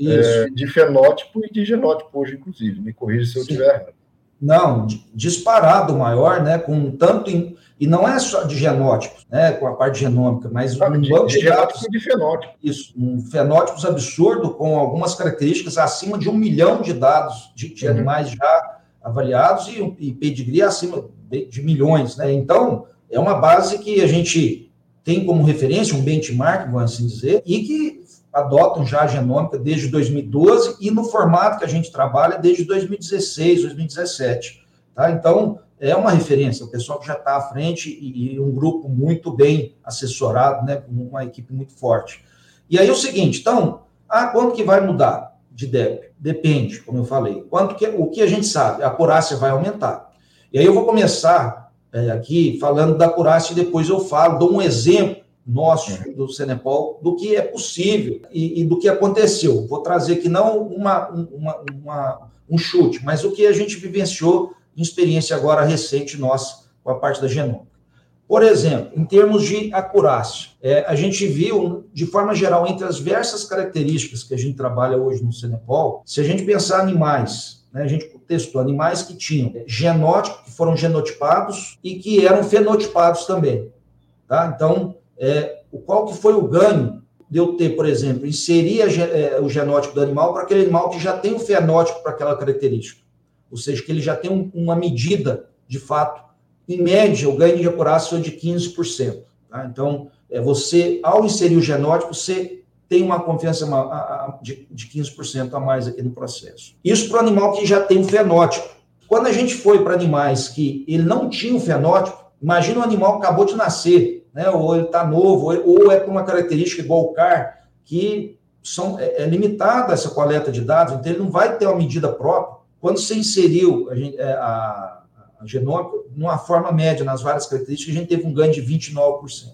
é, de fenótipo e de genótipo hoje, inclusive. Me corrija se eu estiver errado. Não, disparado maior, né? Com tanto. E não é só de genótipos, né? Com a parte genômica, mas um de, banco de, de dados. de fenótipo. Isso, um fenótipos absurdo, com algumas características acima de um milhão de dados de, de uhum. animais já avaliados e, e pedigree acima de, de milhões, né? Então, é uma base que a gente tem como referência, um benchmark, vamos assim dizer, e que adotam já a genômica desde 2012 e no formato que a gente trabalha desde 2016, 2017. Tá? Então, é uma referência, o pessoal que já está à frente e, e, um grupo muito bem assessorado, né, com uma equipe muito forte. E aí é o seguinte, então, ah, quanto que vai mudar? de DEP? Depende, como eu falei. Quanto que, o que a gente sabe? A acurácia vai aumentar. E aí eu vou começar é, aqui falando da acurácia e depois eu falo, dou um exemplo nosso do Senepol do que é possível e, e do que aconteceu. Vou trazer aqui não uma, uma, uma, um chute, mas o que a gente vivenciou em experiência agora recente nossa com a parte da genoma. Por exemplo, em termos de acurácia, é, a gente viu, de forma geral, entre as diversas características que a gente trabalha hoje no Senepol, se a gente pensar animais, né, a gente testou animais que tinham genótipo, que foram genotipados e que eram fenotipados também. Tá? Então, é, qual que foi o ganho de eu ter, por exemplo, inserir a, é, o genótipo do animal para aquele animal que já tem o fenótipo para aquela característica? Ou seja, que ele já tem um, uma medida, de fato, em média, o ganho de acurácia foi de 15%. Tá? Então, é, você, ao inserir o genótipo, você tem uma confiança de, de 15% a mais aqui no processo. Isso para o animal que já tem o fenótipo. Quando a gente foi para animais que ele não tinha o fenótipo, imagina um animal que acabou de nascer, né? ou ele está novo, ou é por uma característica igual o CAR, que são, é, é limitada essa coleta de dados, então ele não vai ter uma medida própria. Quando você inseriu a, é, a genômica, numa forma média, nas várias características, a gente teve um ganho de 29%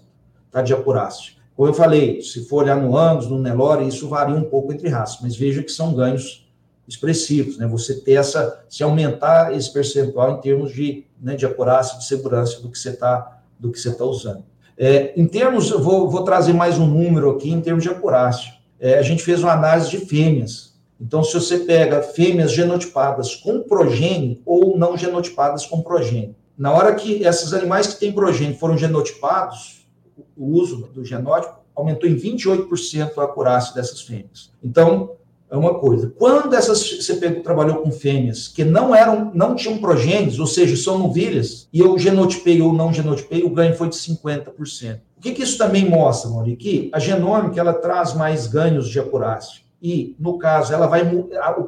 tá, de acurácia. Como eu falei, se for olhar no Angus, no Nelore, isso varia um pouco entre raças, mas veja que são ganhos expressivos, né? Você ter essa, se aumentar esse percentual em termos de, né, de acurácia, de segurança do que você está do que você está usando. É, em termos, vou, vou trazer mais um número aqui em termos de acurácia. É, a gente fez uma análise de fêmeas. Então, se você pega fêmeas genotipadas com progênio ou não genotipadas com progênio, na hora que esses animais que têm progênio foram genotipados, o uso do genótipo aumentou em 28% a acurácia dessas fêmeas. Então, é uma coisa. Quando essas você pegou, trabalhou com fêmeas que não eram, não tinham progênios, ou seja, são novilhas, e eu genotipei ou não genotipei, o ganho foi de 50%. O que, que isso também mostra, Mauri? Que a genômica ela traz mais ganhos de acurácia. E, no caso, ela vai.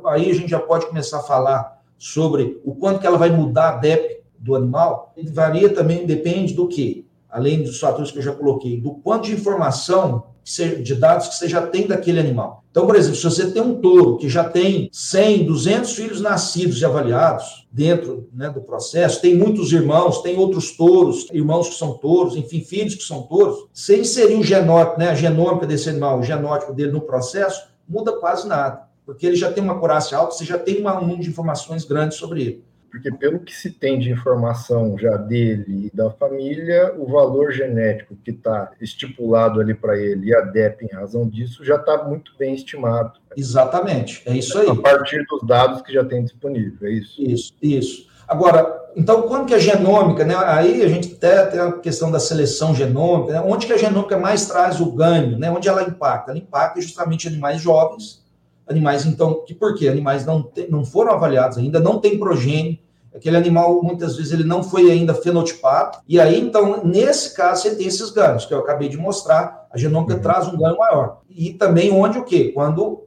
Aí a gente já pode começar a falar sobre o quanto que ela vai mudar a DEP do animal. Varia também, depende do que? além dos fatores que eu já coloquei, do quanto de informação, de dados que você já tem daquele animal. Então, por exemplo, se você tem um touro que já tem 100, 200 filhos nascidos e avaliados dentro né, do processo, tem muitos irmãos, tem outros touros, irmãos que são touros, enfim, filhos que são touros, você inserir o genótipo, né, a genômica desse animal, o genótipo dele no processo, muda quase nada, porque ele já tem uma acurácia alta, você já tem um número de informações grandes sobre ele porque pelo que se tem de informação já dele e da família, o valor genético que está estipulado ali para ele e a DEP em razão disso já está muito bem estimado. Exatamente, é isso aí. A partir dos dados que já tem disponível, é isso? Isso, isso. Agora, então, quando que a genômica, né? Aí a gente até tem a questão da seleção genômica, né? onde que a genômica mais traz o ganho, né? Onde ela impacta? Ela impacta justamente animais jovens, animais, então, que por quê? Animais não, te, não foram avaliados ainda, não tem progênio, aquele animal, muitas vezes, ele não foi ainda fenotipado, e aí, então, nesse caso, você tem esses ganhos, que eu acabei de mostrar, a genômica uhum. traz um ganho maior. E também onde o quê? Quando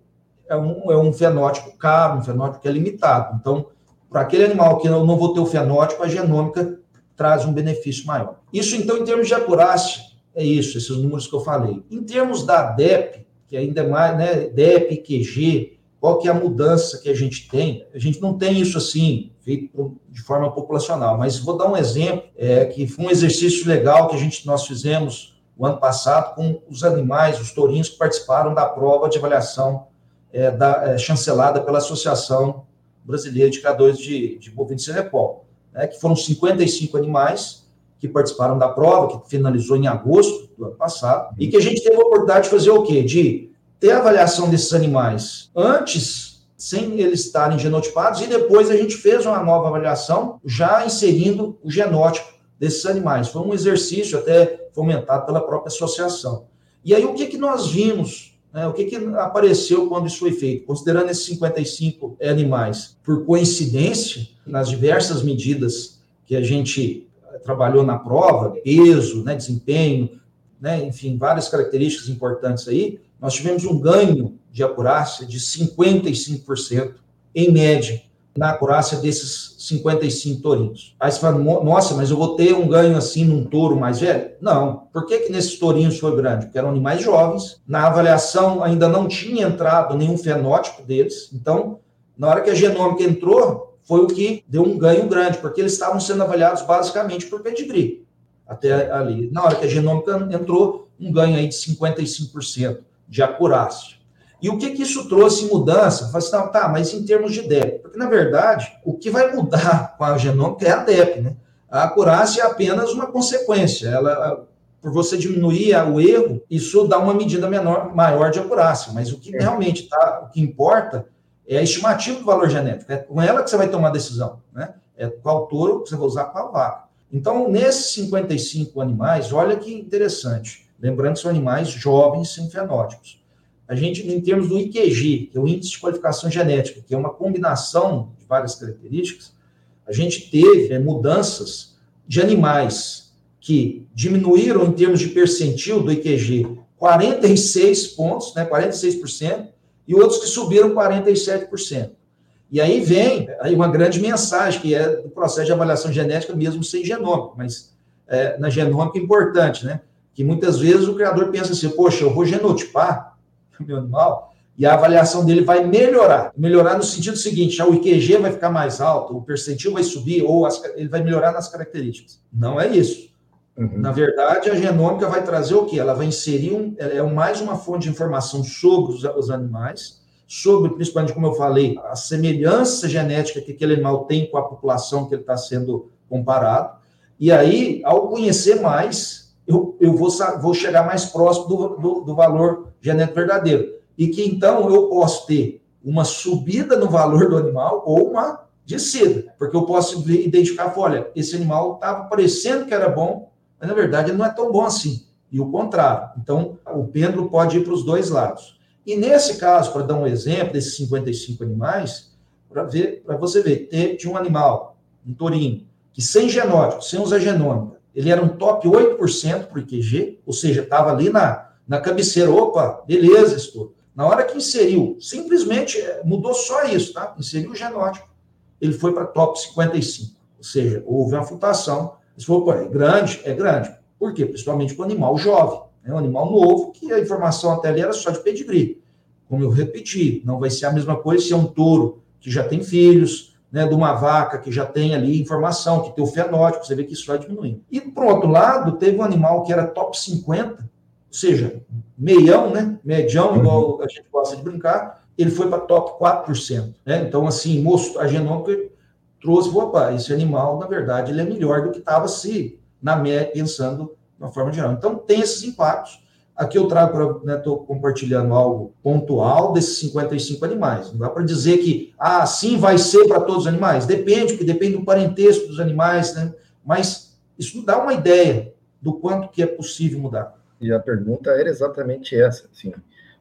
é um, é um fenótipo caro, um fenótipo que é limitado. Então, para aquele animal que eu não vou ter o fenótipo, a genômica traz um benefício maior. Isso, então, em termos de acurácia, é isso, esses números que eu falei. Em termos da DEP, que ainda é mais, né, DEP, QG, qual que é a mudança que a gente tem? A gente não tem isso assim, feito de forma populacional, mas vou dar um exemplo, é, que foi um exercício legal que a gente, nós fizemos o ano passado com os animais, os tourinhos que participaram da prova de avaliação é, da, é, chancelada pela Associação Brasileira de Criadores de, de Bovino de Cenepol, né, que foram 55 animais, que participaram da prova, que finalizou em agosto do ano passado, e que a gente teve a oportunidade de fazer o quê? De ter a avaliação desses animais antes, sem eles estarem genotipados, e depois a gente fez uma nova avaliação, já inserindo o genótipo desses animais. Foi um exercício até fomentado pela própria associação. E aí, o que, que nós vimos o que, que, apareceu quando isso foi feito? Considerando esses 55 animais, por coincidência, nas diversas medidas que a gente trabalhou na prova, peso, né, desempenho, né, enfim, várias características importantes aí, nós tivemos um ganho de acurácia de 55%, em média, na acurácia desses 55 tourinhos. Aí você fala, nossa, mas eu vou ter um ganho assim num touro mais velho? Não. Por que, que nesses tourinhos foi grande? Porque eram animais jovens, na avaliação ainda não tinha entrado nenhum fenótipo deles, então, na hora que a genômica entrou, foi o que deu um ganho grande, porque eles estavam sendo avaliados basicamente por pedigree, até ali. Na hora que a genômica entrou, um ganho aí de 55% de acurácia. E o que, que isso trouxe em mudança? Falei assim, tá, mas em termos de DEP? Porque, na verdade, o que vai mudar com a genômica é a DEP, né? A acurácia é apenas uma consequência. Ela, por você diminuir o erro, isso dá uma medida menor, maior de acurácia. Mas o que é. realmente tá, o que importa é a estimativa do valor genético. É com ela que você vai tomar a decisão, né? É qual touro que você vai usar qual vaca. Então, nesses 55 animais, olha que interessante. Lembrando que são animais jovens sem fenótipos. A gente, em termos do IQG, que é o Índice de Qualificação Genética, que é uma combinação de várias características, a gente teve é, mudanças de animais que diminuíram em termos de percentil do IQG 46 pontos, né, 46%, e outros que subiram 47%. E aí vem aí uma grande mensagem, que é do processo de avaliação genética, mesmo sem genômico, mas é, na genômica é importante, né? Que muitas vezes o criador pensa assim, poxa, eu vou genotipar meu animal, e a avaliação dele vai melhorar. Melhorar no sentido seguinte, o IQG vai ficar mais alto, o percentil vai subir, ou as, ele vai melhorar nas características. Não é isso. Uhum. Na verdade, a genômica vai trazer o quê? Ela vai inserir um, é mais uma fonte de informação sobre os, os animais, sobre, principalmente, como eu falei, a semelhança genética que aquele animal tem com a população que ele está sendo comparado. E aí, ao conhecer mais, eu, eu vou, vou chegar mais próximo do, do, do valor genético verdadeiro. E que então eu posso ter uma subida no valor do animal ou uma descida, porque eu posso identificar, olha, esse animal estava parecendo que era bom, mas na verdade ele não é tão bom assim. E o contrário. Então, o pêndulo pode ir para os dois lados. E nesse caso, para dar um exemplo desses 55 animais, para ver, para você ver, de um animal, um torino, que sem genótipo, sem usar genômica, ele era um top 8% para o IQG, ou seja, estava ali na, na cabeceira, opa, beleza, estou. Na hora que inseriu, simplesmente é, mudou só isso, tá? Inseriu o genótipo, ele foi para top 55. Ou seja, houve uma flutuação se for é grande, é grande. Por quê? Principalmente com o animal jovem. É um animal novo que a informação até ali era só de pedigree. Como eu repeti, não vai ser a mesma coisa se é um touro que já tem filhos, né, de uma vaca que já tem ali informação, que tem o fenótipo, você vê que isso vai diminuindo. E, por outro lado, teve um animal que era top 50, ou seja, meião, né, medião, igual a gente gosta de brincar, ele foi para top 4%. Né? Então, assim, moço, a genômica trouxe, opa, esse animal, na verdade, ele é melhor do que estava se, na média, pensando de uma forma geral. Então, tem esses impactos. Aqui eu trago estou né, compartilhando algo pontual desses 55 animais. Não dá para dizer que, assim vai ser para todos os animais. Depende, porque depende do parentesco dos animais, né? Mas isso dá uma ideia do quanto que é possível mudar. E a pergunta era exatamente essa, assim,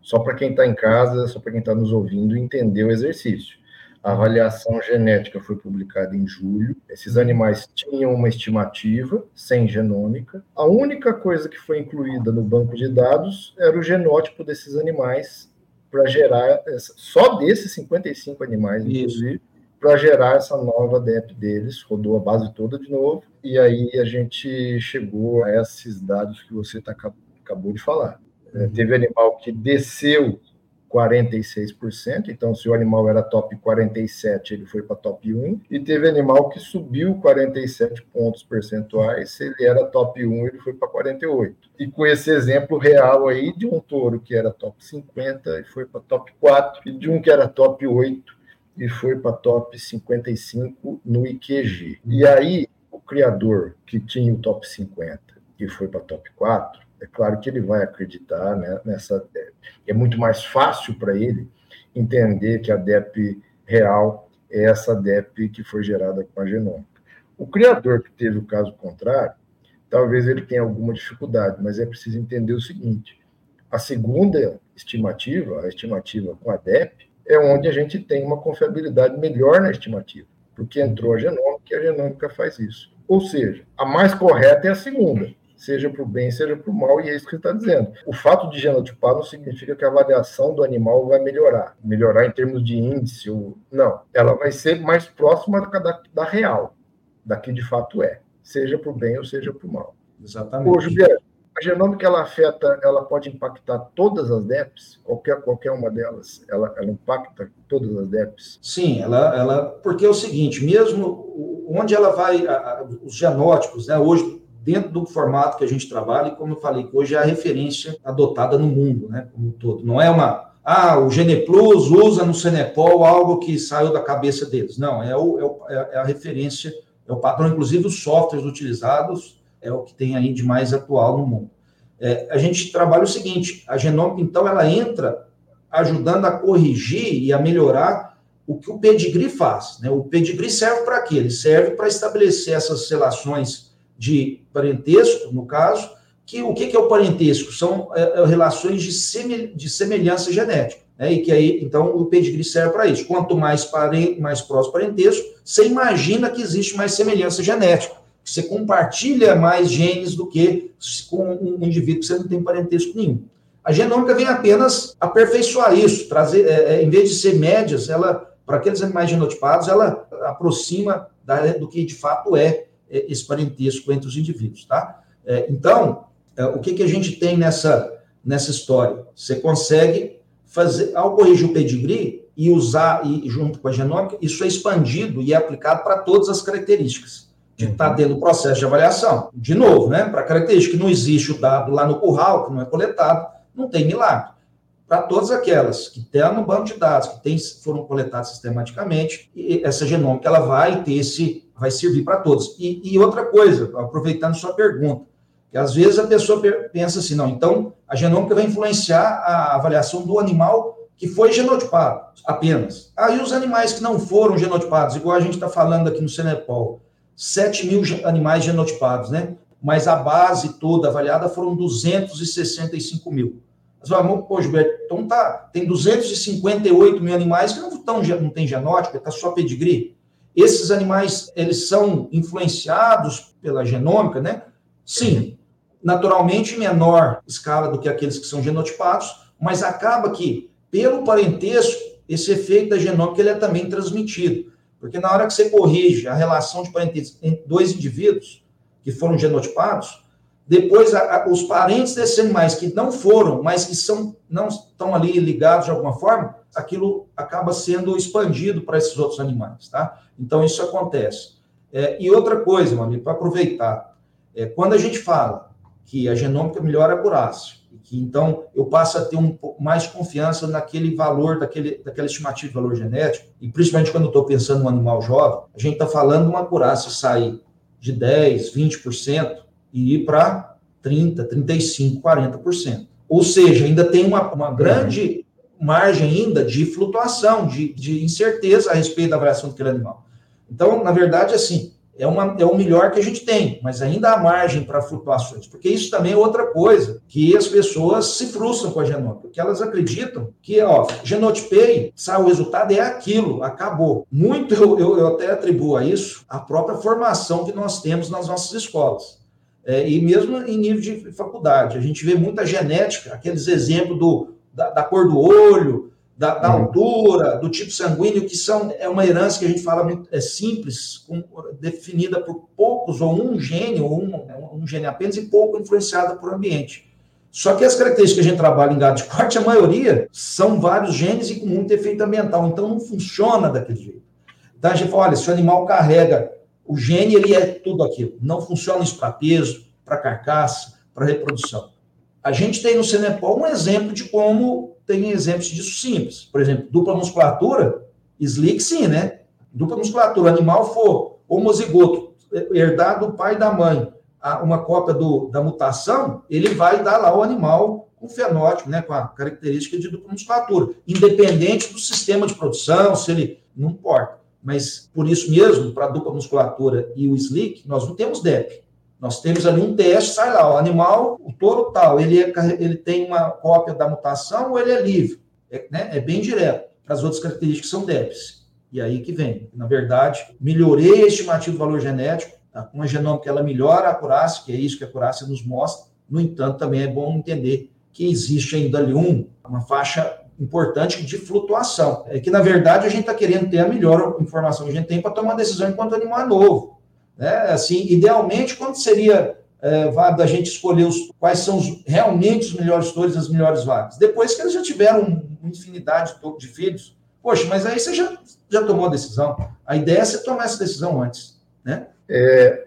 só para quem está em casa, só para quem está nos ouvindo entender o exercício. A avaliação genética foi publicada em julho. Esses animais tinham uma estimativa sem genômica. A única coisa que foi incluída no banco de dados era o genótipo desses animais para gerar só desses 55 animais, inclusive, para gerar essa nova DEP deles. Rodou a base toda de novo e aí a gente chegou a esses dados que você tá, acabou de falar. É, teve animal que desceu 46%, então se o animal era top 47, ele foi para top 1, e teve animal que subiu 47 pontos percentuais, se ele era top 1, ele foi para 48. E com esse exemplo real aí de um touro que era top 50 e foi para top 4, e de um que era top 8 e foi para top 55 no IQG. E aí, o criador que tinha o top 50 e foi para top 4, é claro que ele vai acreditar né, nessa. É muito mais fácil para ele entender que a DEP real é essa DEP que foi gerada com a genômica. O criador que teve o caso contrário, talvez ele tenha alguma dificuldade, mas é preciso entender o seguinte: a segunda estimativa, a estimativa com a DEP, é onde a gente tem uma confiabilidade melhor na estimativa, porque entrou a genômica e a genômica faz isso. Ou seja, a mais correta é a segunda seja para o bem, seja para o mal, e é isso que ele está dizendo. O fato de genotipar não significa que a avaliação do animal vai melhorar, melhorar em termos de índice, ou... não. Ela vai ser mais próxima da, da real, da que de fato é, seja para o bem ou seja para o mal. Exatamente. Ô, Juliano, a genômica ela afeta, ela pode impactar todas as DEPs, qualquer, qualquer uma delas, ela, ela impacta todas as DEPs? Sim, ela, ela, porque é o seguinte, mesmo onde ela vai, os genótipos, né, hoje dentro do formato que a gente trabalha, e como eu falei, que hoje é a referência adotada no mundo, né, como um todo. Não é uma, ah, o Geneplus usa no Cenepol algo que saiu da cabeça deles. Não, é, o, é, o, é a referência, é o padrão, inclusive os softwares utilizados é o que tem aí de mais atual no mundo. É, a gente trabalha o seguinte, a genômica, então, ela entra ajudando a corrigir e a melhorar o que o pedigree faz. Né? O pedigree serve para quê? Ele serve para estabelecer essas relações de parentesco, no caso, que o que, é o parentesco? São é, é, relações de, semel, de semelhança genética. Né? E que aí, então, o pedigree serve para isso. Quanto mais, parente, mais próximo parentesco, você imagina que existe mais semelhança genética. Você compartilha mais genes do que com um indivíduo que você não tem parentesco nenhum. A genômica vem apenas aperfeiçoar isso, trazer, é, é, em vez de ser médias, ela para aqueles animais genotipados, ela aproxima da, do que de fato é esse parentesco entre os indivíduos, tá? É, então, é, o que, que a gente tem nessa, nessa história? Você consegue fazer, ao corrigir o pedigree e usar, e junto com a genômica, isso é expandido e é aplicado para todas as características de estar tá dentro do processo de avaliação. De novo, né, para característica que não existe o dado lá no curral, que não é coletado, não tem milagre. Para todas aquelas que estão no banco de dados, que tem, foram coletadas sistematicamente, essa genômica ela vai ter esse, vai servir para todos. E, e outra coisa, aproveitando sua pergunta, que às vezes a pessoa pensa assim, não, então a genômica vai influenciar a avaliação do animal que foi genotipado apenas. Aí os animais que não foram genotipados, igual a gente está falando aqui no Senepol, 7 mil animais genotipados, né? Mas a base toda avaliada foram 265 mil. Mas, pô, Gilberto, então tá, tem 258 mil animais que não, tão, não tem genótipo, está só pedigree. Esses animais, eles são influenciados pela genômica, né? Sim, naturalmente em menor escala do que aqueles que são genotipados, mas acaba que, pelo parentesco, esse efeito da genômica ele é também transmitido. Porque na hora que você corrige a relação de parentesco entre dois indivíduos que foram genotipados, depois a, a, os parentes desses animais que não foram, mas que são, não estão ali ligados de alguma forma, aquilo acaba sendo expandido para esses outros animais, tá? Então isso acontece. É, e outra coisa, meu amigo, para aproveitar, é, quando a gente fala que a genômica melhora a acurácia, e que então eu passo a ter um pouco mais confiança naquele valor, daquele, daquela estimativa de valor genético, e principalmente quando eu estou pensando no animal jovem, a gente está falando de uma acurácia sair de 10, 20% e ir para 30, 35, 40%. Ou seja, ainda tem uma, uma grande margem ainda de flutuação, de, de incerteza a respeito da avaliação daquele animal. Então, na verdade, assim, é, uma, é o melhor que a gente tem, mas ainda há margem para flutuações, porque isso também é outra coisa que as pessoas se frustram com a genômica, porque elas acreditam que, ó, genotipei, sai o resultado é aquilo, acabou. Muito eu, eu, eu até atribuo a isso a própria formação que nós temos nas nossas escolas. É, e mesmo em nível de faculdade, a gente vê muita genética, aqueles exemplos do, da, da cor do olho, da, da uhum. altura, do tipo sanguíneo, que são é uma herança que a gente fala muito é simples, com, definida por poucos ou um gene ou um, um gene apenas e pouco influenciada por ambiente. Só que as características que a gente trabalha em gado de corte, a maioria são vários genes e com muito efeito ambiental, então não funciona daquele jeito. Então a gente fala, olha, se o animal carrega o gene, ele é tudo aquilo. Não funciona isso para peso, para carcaça, para reprodução. A gente tem no Senepol um exemplo de como tem exemplos disso simples. Por exemplo, dupla musculatura, slick sim, né? Dupla musculatura, animal for homozigoto, herdado do pai e da mãe, uma cópia do, da mutação, ele vai dar lá o animal com fenótipo, né, com a característica de dupla musculatura, independente do sistema de produção, se ele não importa. Mas por isso mesmo, para a dupla musculatura e o slick, nós não temos DEP. Nós temos ali um teste, sai lá, o animal, o touro tal, ele, é, ele tem uma cópia da mutação ou ele é livre? É, né? é bem direto. As outras características são DEPs. E aí que vem. Na verdade, melhorei a estimativa do valor genético, tá? uma genômica ela melhora a acurácia, que é isso que a acurácia nos mostra. No entanto, também é bom entender que existe ainda ali um, uma faixa importante de flutuação. É que, na verdade, a gente está querendo ter a melhor informação que a gente tem para tomar decisão enquanto o animal é novo. Né? Assim, idealmente, quando seria é, válido a gente escolher os, quais são os, realmente os melhores touros as melhores vacas? Depois que eles já tiveram uma infinidade de filhos. Poxa, mas aí você já, já tomou a decisão. A ideia é você tomar essa decisão antes, né? É,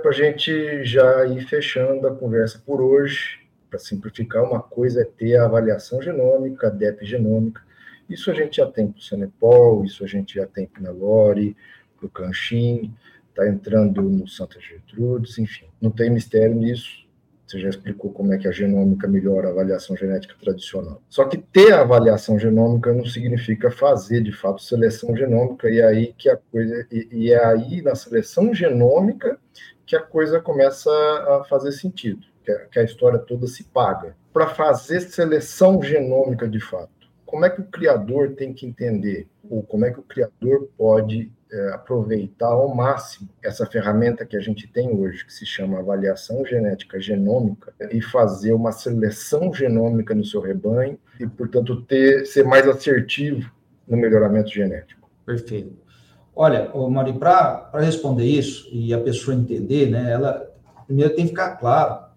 para a gente já ir fechando a conversa por hoje, para simplificar, uma coisa é ter a avaliação genômica, a DEP genômica. Isso a gente já tem para o Senepol, isso a gente já tem para o Nelore, para o Canchim, está entrando no Santa Gertrudes, enfim, não tem mistério nisso. Você já explicou como é que a genômica melhora a avaliação genética tradicional. Só que ter a avaliação genômica não significa fazer, de fato, seleção genômica, e aí que a coisa e, e é aí na seleção genômica que a coisa começa a fazer sentido, que a, que a história toda se paga. Para fazer seleção genômica de fato, como é que o criador tem que entender, ou como é que o criador pode é, aproveitar ao máximo essa ferramenta que a gente tem hoje, que se chama avaliação genética genômica, e fazer uma seleção genômica no seu rebanho e, portanto, ter, ser mais assertivo no melhoramento genético. Perfeito. Olha, Mari, para responder isso e a pessoa entender, né, ela primeiro tem que ficar claro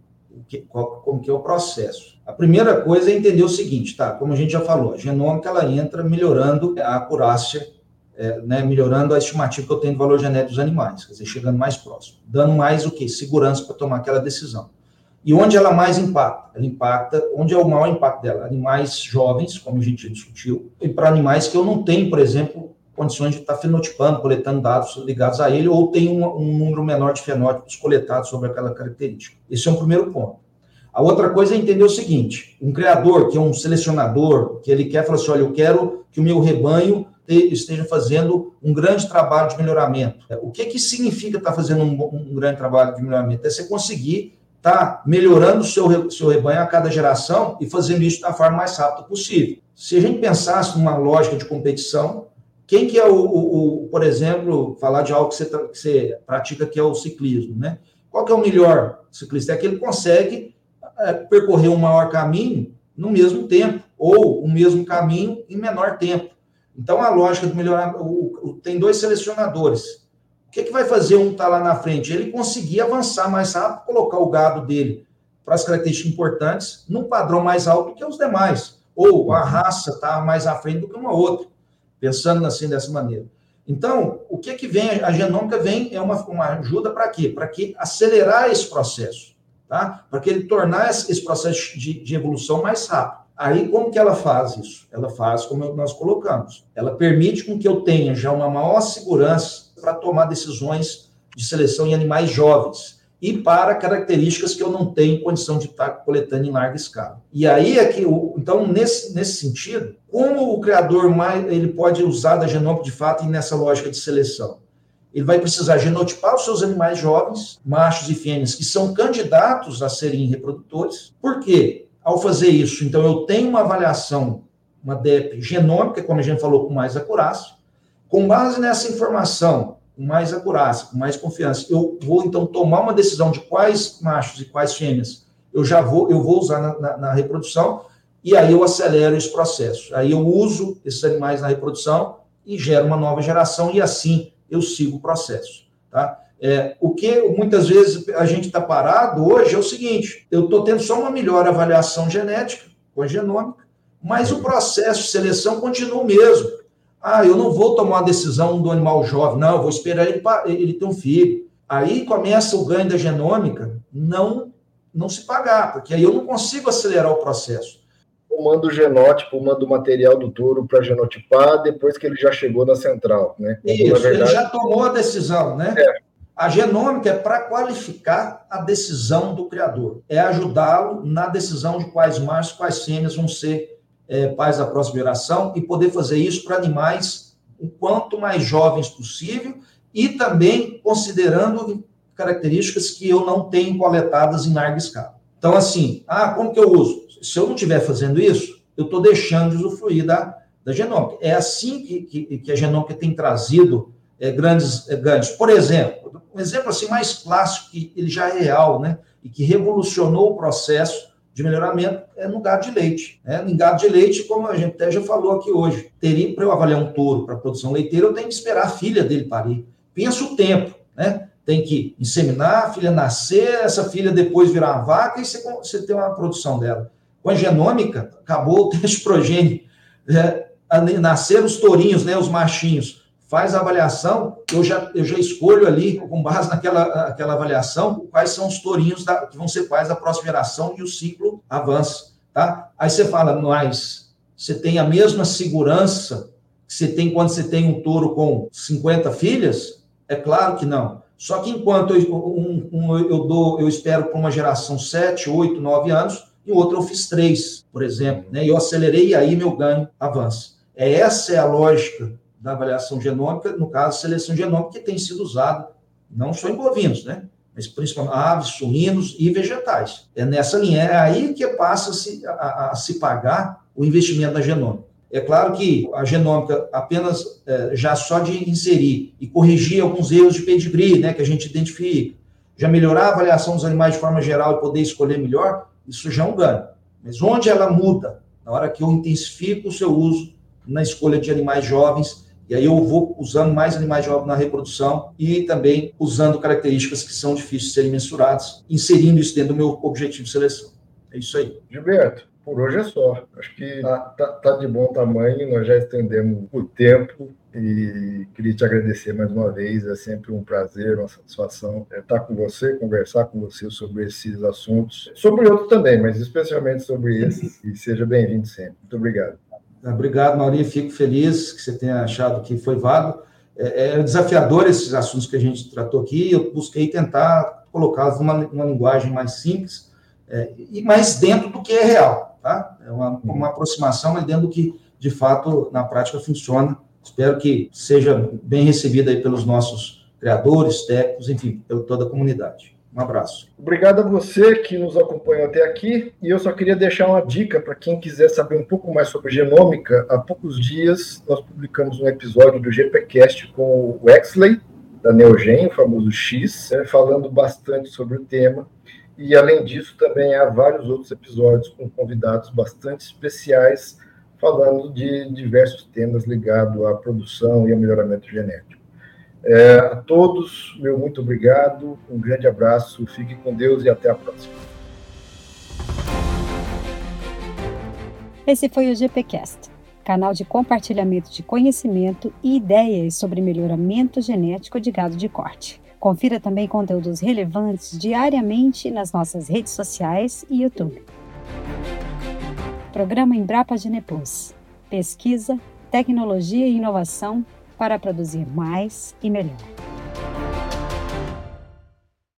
qual, como que é o processo. A primeira coisa é entender o seguinte, tá? Como a gente já falou, a genômica ela entra melhorando a acurácia, é, né, melhorando a estimativa que eu tenho do valor genético dos animais, quer dizer, chegando mais próximo, dando mais o que? Segurança para tomar aquela decisão. E onde ela mais impacta? Ela impacta, onde é o maior impacto dela? Animais jovens, como a gente discutiu, e para animais que eu não tenho, por exemplo, condições de estar fenotipando, coletando dados ligados a ele, ou tem um, um número menor de fenótipos coletados sobre aquela característica. Esse é um primeiro ponto. A outra coisa é entender o seguinte: um criador, que é um selecionador, que ele quer falar assim: olha, eu quero que o meu rebanho esteja fazendo um grande trabalho de melhoramento. O que, que significa estar fazendo um, um grande trabalho de melhoramento? É você conseguir estar melhorando o seu, seu rebanho a cada geração e fazendo isso da forma mais rápida possível. Se a gente pensasse numa lógica de competição, quem que é o, o, o por exemplo, falar de algo que você, que você, pratica que é o ciclismo, né? Qual que é o melhor ciclista? É que consegue é, percorrer um maior caminho no mesmo tempo, ou o mesmo caminho em menor tempo. Então, a lógica de melhorar, o, tem dois selecionadores. O que, que vai fazer um estar tá lá na frente? Ele conseguir avançar mais rápido, colocar o gado dele para as características importantes num padrão mais alto que os demais. Ou a raça está mais à frente do que uma outra pensando assim dessa maneira. Então, o que que vem? A genômica vem é uma, uma ajuda para quê? Para que acelerar esse processo, tá? Para que ele tornar esse processo de, de, evolução mais rápido. Aí, como que ela faz isso? Ela faz como nós colocamos. Ela permite com que eu tenha já uma maior segurança para tomar decisões de seleção em animais jovens e para características que eu não tenho condição de estar coletando em larga escala. E aí é que, então, nesse, nesse sentido, como o criador mais, ele pode usar da genômica de fato nessa lógica de seleção? Ele vai precisar genotipar os seus animais jovens, machos e fêmeas, que são candidatos a serem reprodutores. Por quê? Ao fazer isso, então, eu tenho uma avaliação, uma DEP genômica, como a gente falou, com mais acurácia. Com base nessa informação, com mais acurácia, com mais confiança. Eu vou então tomar uma decisão de quais machos e quais fêmeas eu já vou, eu vou usar na, na, na reprodução e aí eu acelero esse processo. Aí eu uso esses animais na reprodução e gero uma nova geração e assim eu sigo o processo, tá? É, o que muitas vezes a gente está parado hoje é o seguinte: eu estou tendo só uma melhor avaliação genética com a genômica, mas o processo de seleção continua o mesmo. Ah, eu não vou tomar uma decisão do animal jovem, não, eu vou esperar ele, ele ter um filho. Aí começa o ganho da genômica não, não se pagar, porque aí eu não consigo acelerar o processo. Eu mando o genótipo, mando o material do touro para genotipar depois que ele já chegou na central, né? Isso, verdade... ele já tomou a decisão, né? É. A genômica é para qualificar a decisão do criador, é ajudá-lo na decisão de quais machos, quais fêmeas vão ser é, pais da próxima geração e poder fazer isso para animais o quanto mais jovens possível e também considerando características que eu não tenho coletadas em larga escala. Então, assim, ah, como que eu uso? Se eu não estiver fazendo isso, eu estou deixando de usufruir da, da genômica. É assim que, que, que a genômica tem trazido é, grandes é, ganhos. Por exemplo, um exemplo assim mais clássico, que ele já é real, né? E que revolucionou o processo de melhoramento é no gado de leite. Né? Em gado de leite, como a gente até já falou aqui hoje, teria para eu avaliar um touro para produção leiteira, eu tenho que esperar a filha dele parir. Pensa o tempo, né? Tem que inseminar, a filha nascer, essa filha depois virar uma vaca e você, você ter uma produção dela. Com a genômica, acabou o teste progênio. É, nasceram os tourinhos, né, os machinhos faz a avaliação, eu já, eu já escolho ali, com base naquela aquela avaliação, quais são os tourinhos da, que vão ser pais da próxima geração e o ciclo avança. Tá? Aí você fala, mas você tem a mesma segurança que você tem quando você tem um touro com 50 filhas? É claro que não. Só que enquanto eu, um, um, eu dou, eu espero para uma geração 7, 8, 9 anos, e o outro eu fiz 3, por exemplo, né? Eu acelerei e aí meu ganho avança. É essa é a lógica da avaliação genômica, no caso, seleção genômica, que tem sido usada não só em bovinos, né? Mas principalmente aves, suínos e vegetais. É nessa linha, é aí que passa -se a, se, a, a se pagar o investimento da genômica. É claro que a genômica, apenas é, já só de inserir e corrigir alguns erros de pedigree, né, que a gente identifica, já melhorar a avaliação dos animais de forma geral e poder escolher melhor, isso já é um ganho. Mas onde ela muda? Na hora que eu intensifico o seu uso na escolha de animais jovens E aí eu vou usando mais animais de óbito na reprodução e também usando características que são difíceis de serem mensuradas, inserindo isso dentro do meu objetivo de seleção. É isso aí. Gilberto, por hoje é só. Acho que está tá, tá de bom tamanho, nós já estendemos o tempo e queria te agradecer mais uma vez. É sempre um prazer, uma satisfação estar com você, conversar com você sobre esses assuntos, sobre outros também, mas especialmente sobre esses. E seja bem-vindo sempre. Muito obrigado. Obrigado, Maurinho. Fico feliz que você tenha achado que foi válido. É, é desafiador esses assuntos que a gente tratou aqui. Eu busquei tentar colocá-los numa, numa linguagem mais simples é, e mais dentro do que é real. Tá? É uma, uma aproximação, mas dentro do que de fato na prática funciona Espero que seja bem recebida pelos nossos criadores, técnicos, enfim, pela toda a comunidade. Um abraço. Obrigado a você que nos acompanhou até aqui. E eu só queria deixar uma dica para quem quiser saber um pouco mais sobre genômica. Há poucos dias nós publicamos um episódio do GPcast com o Exley, da Neogen, o famoso X, né, falando bastante sobre o tema. E além disso, também há vários outros episódios com convidados bastante especiais falando de diversos temas ligados à produção e ao melhoramento genético. É, a todos, meu muito obrigado, um grande abraço, fique com Deus e até a próxima. Esse foi o GPcast, canal de compartilhamento de conhecimento e ideias sobre melhoramento genético de gado de corte. Confira também conteúdos relevantes diariamente nas nossas redes sociais e YouTube. Programa Embrapa Geneplus. Pesquisa, tecnologia e inovação para produzir mais e melhor.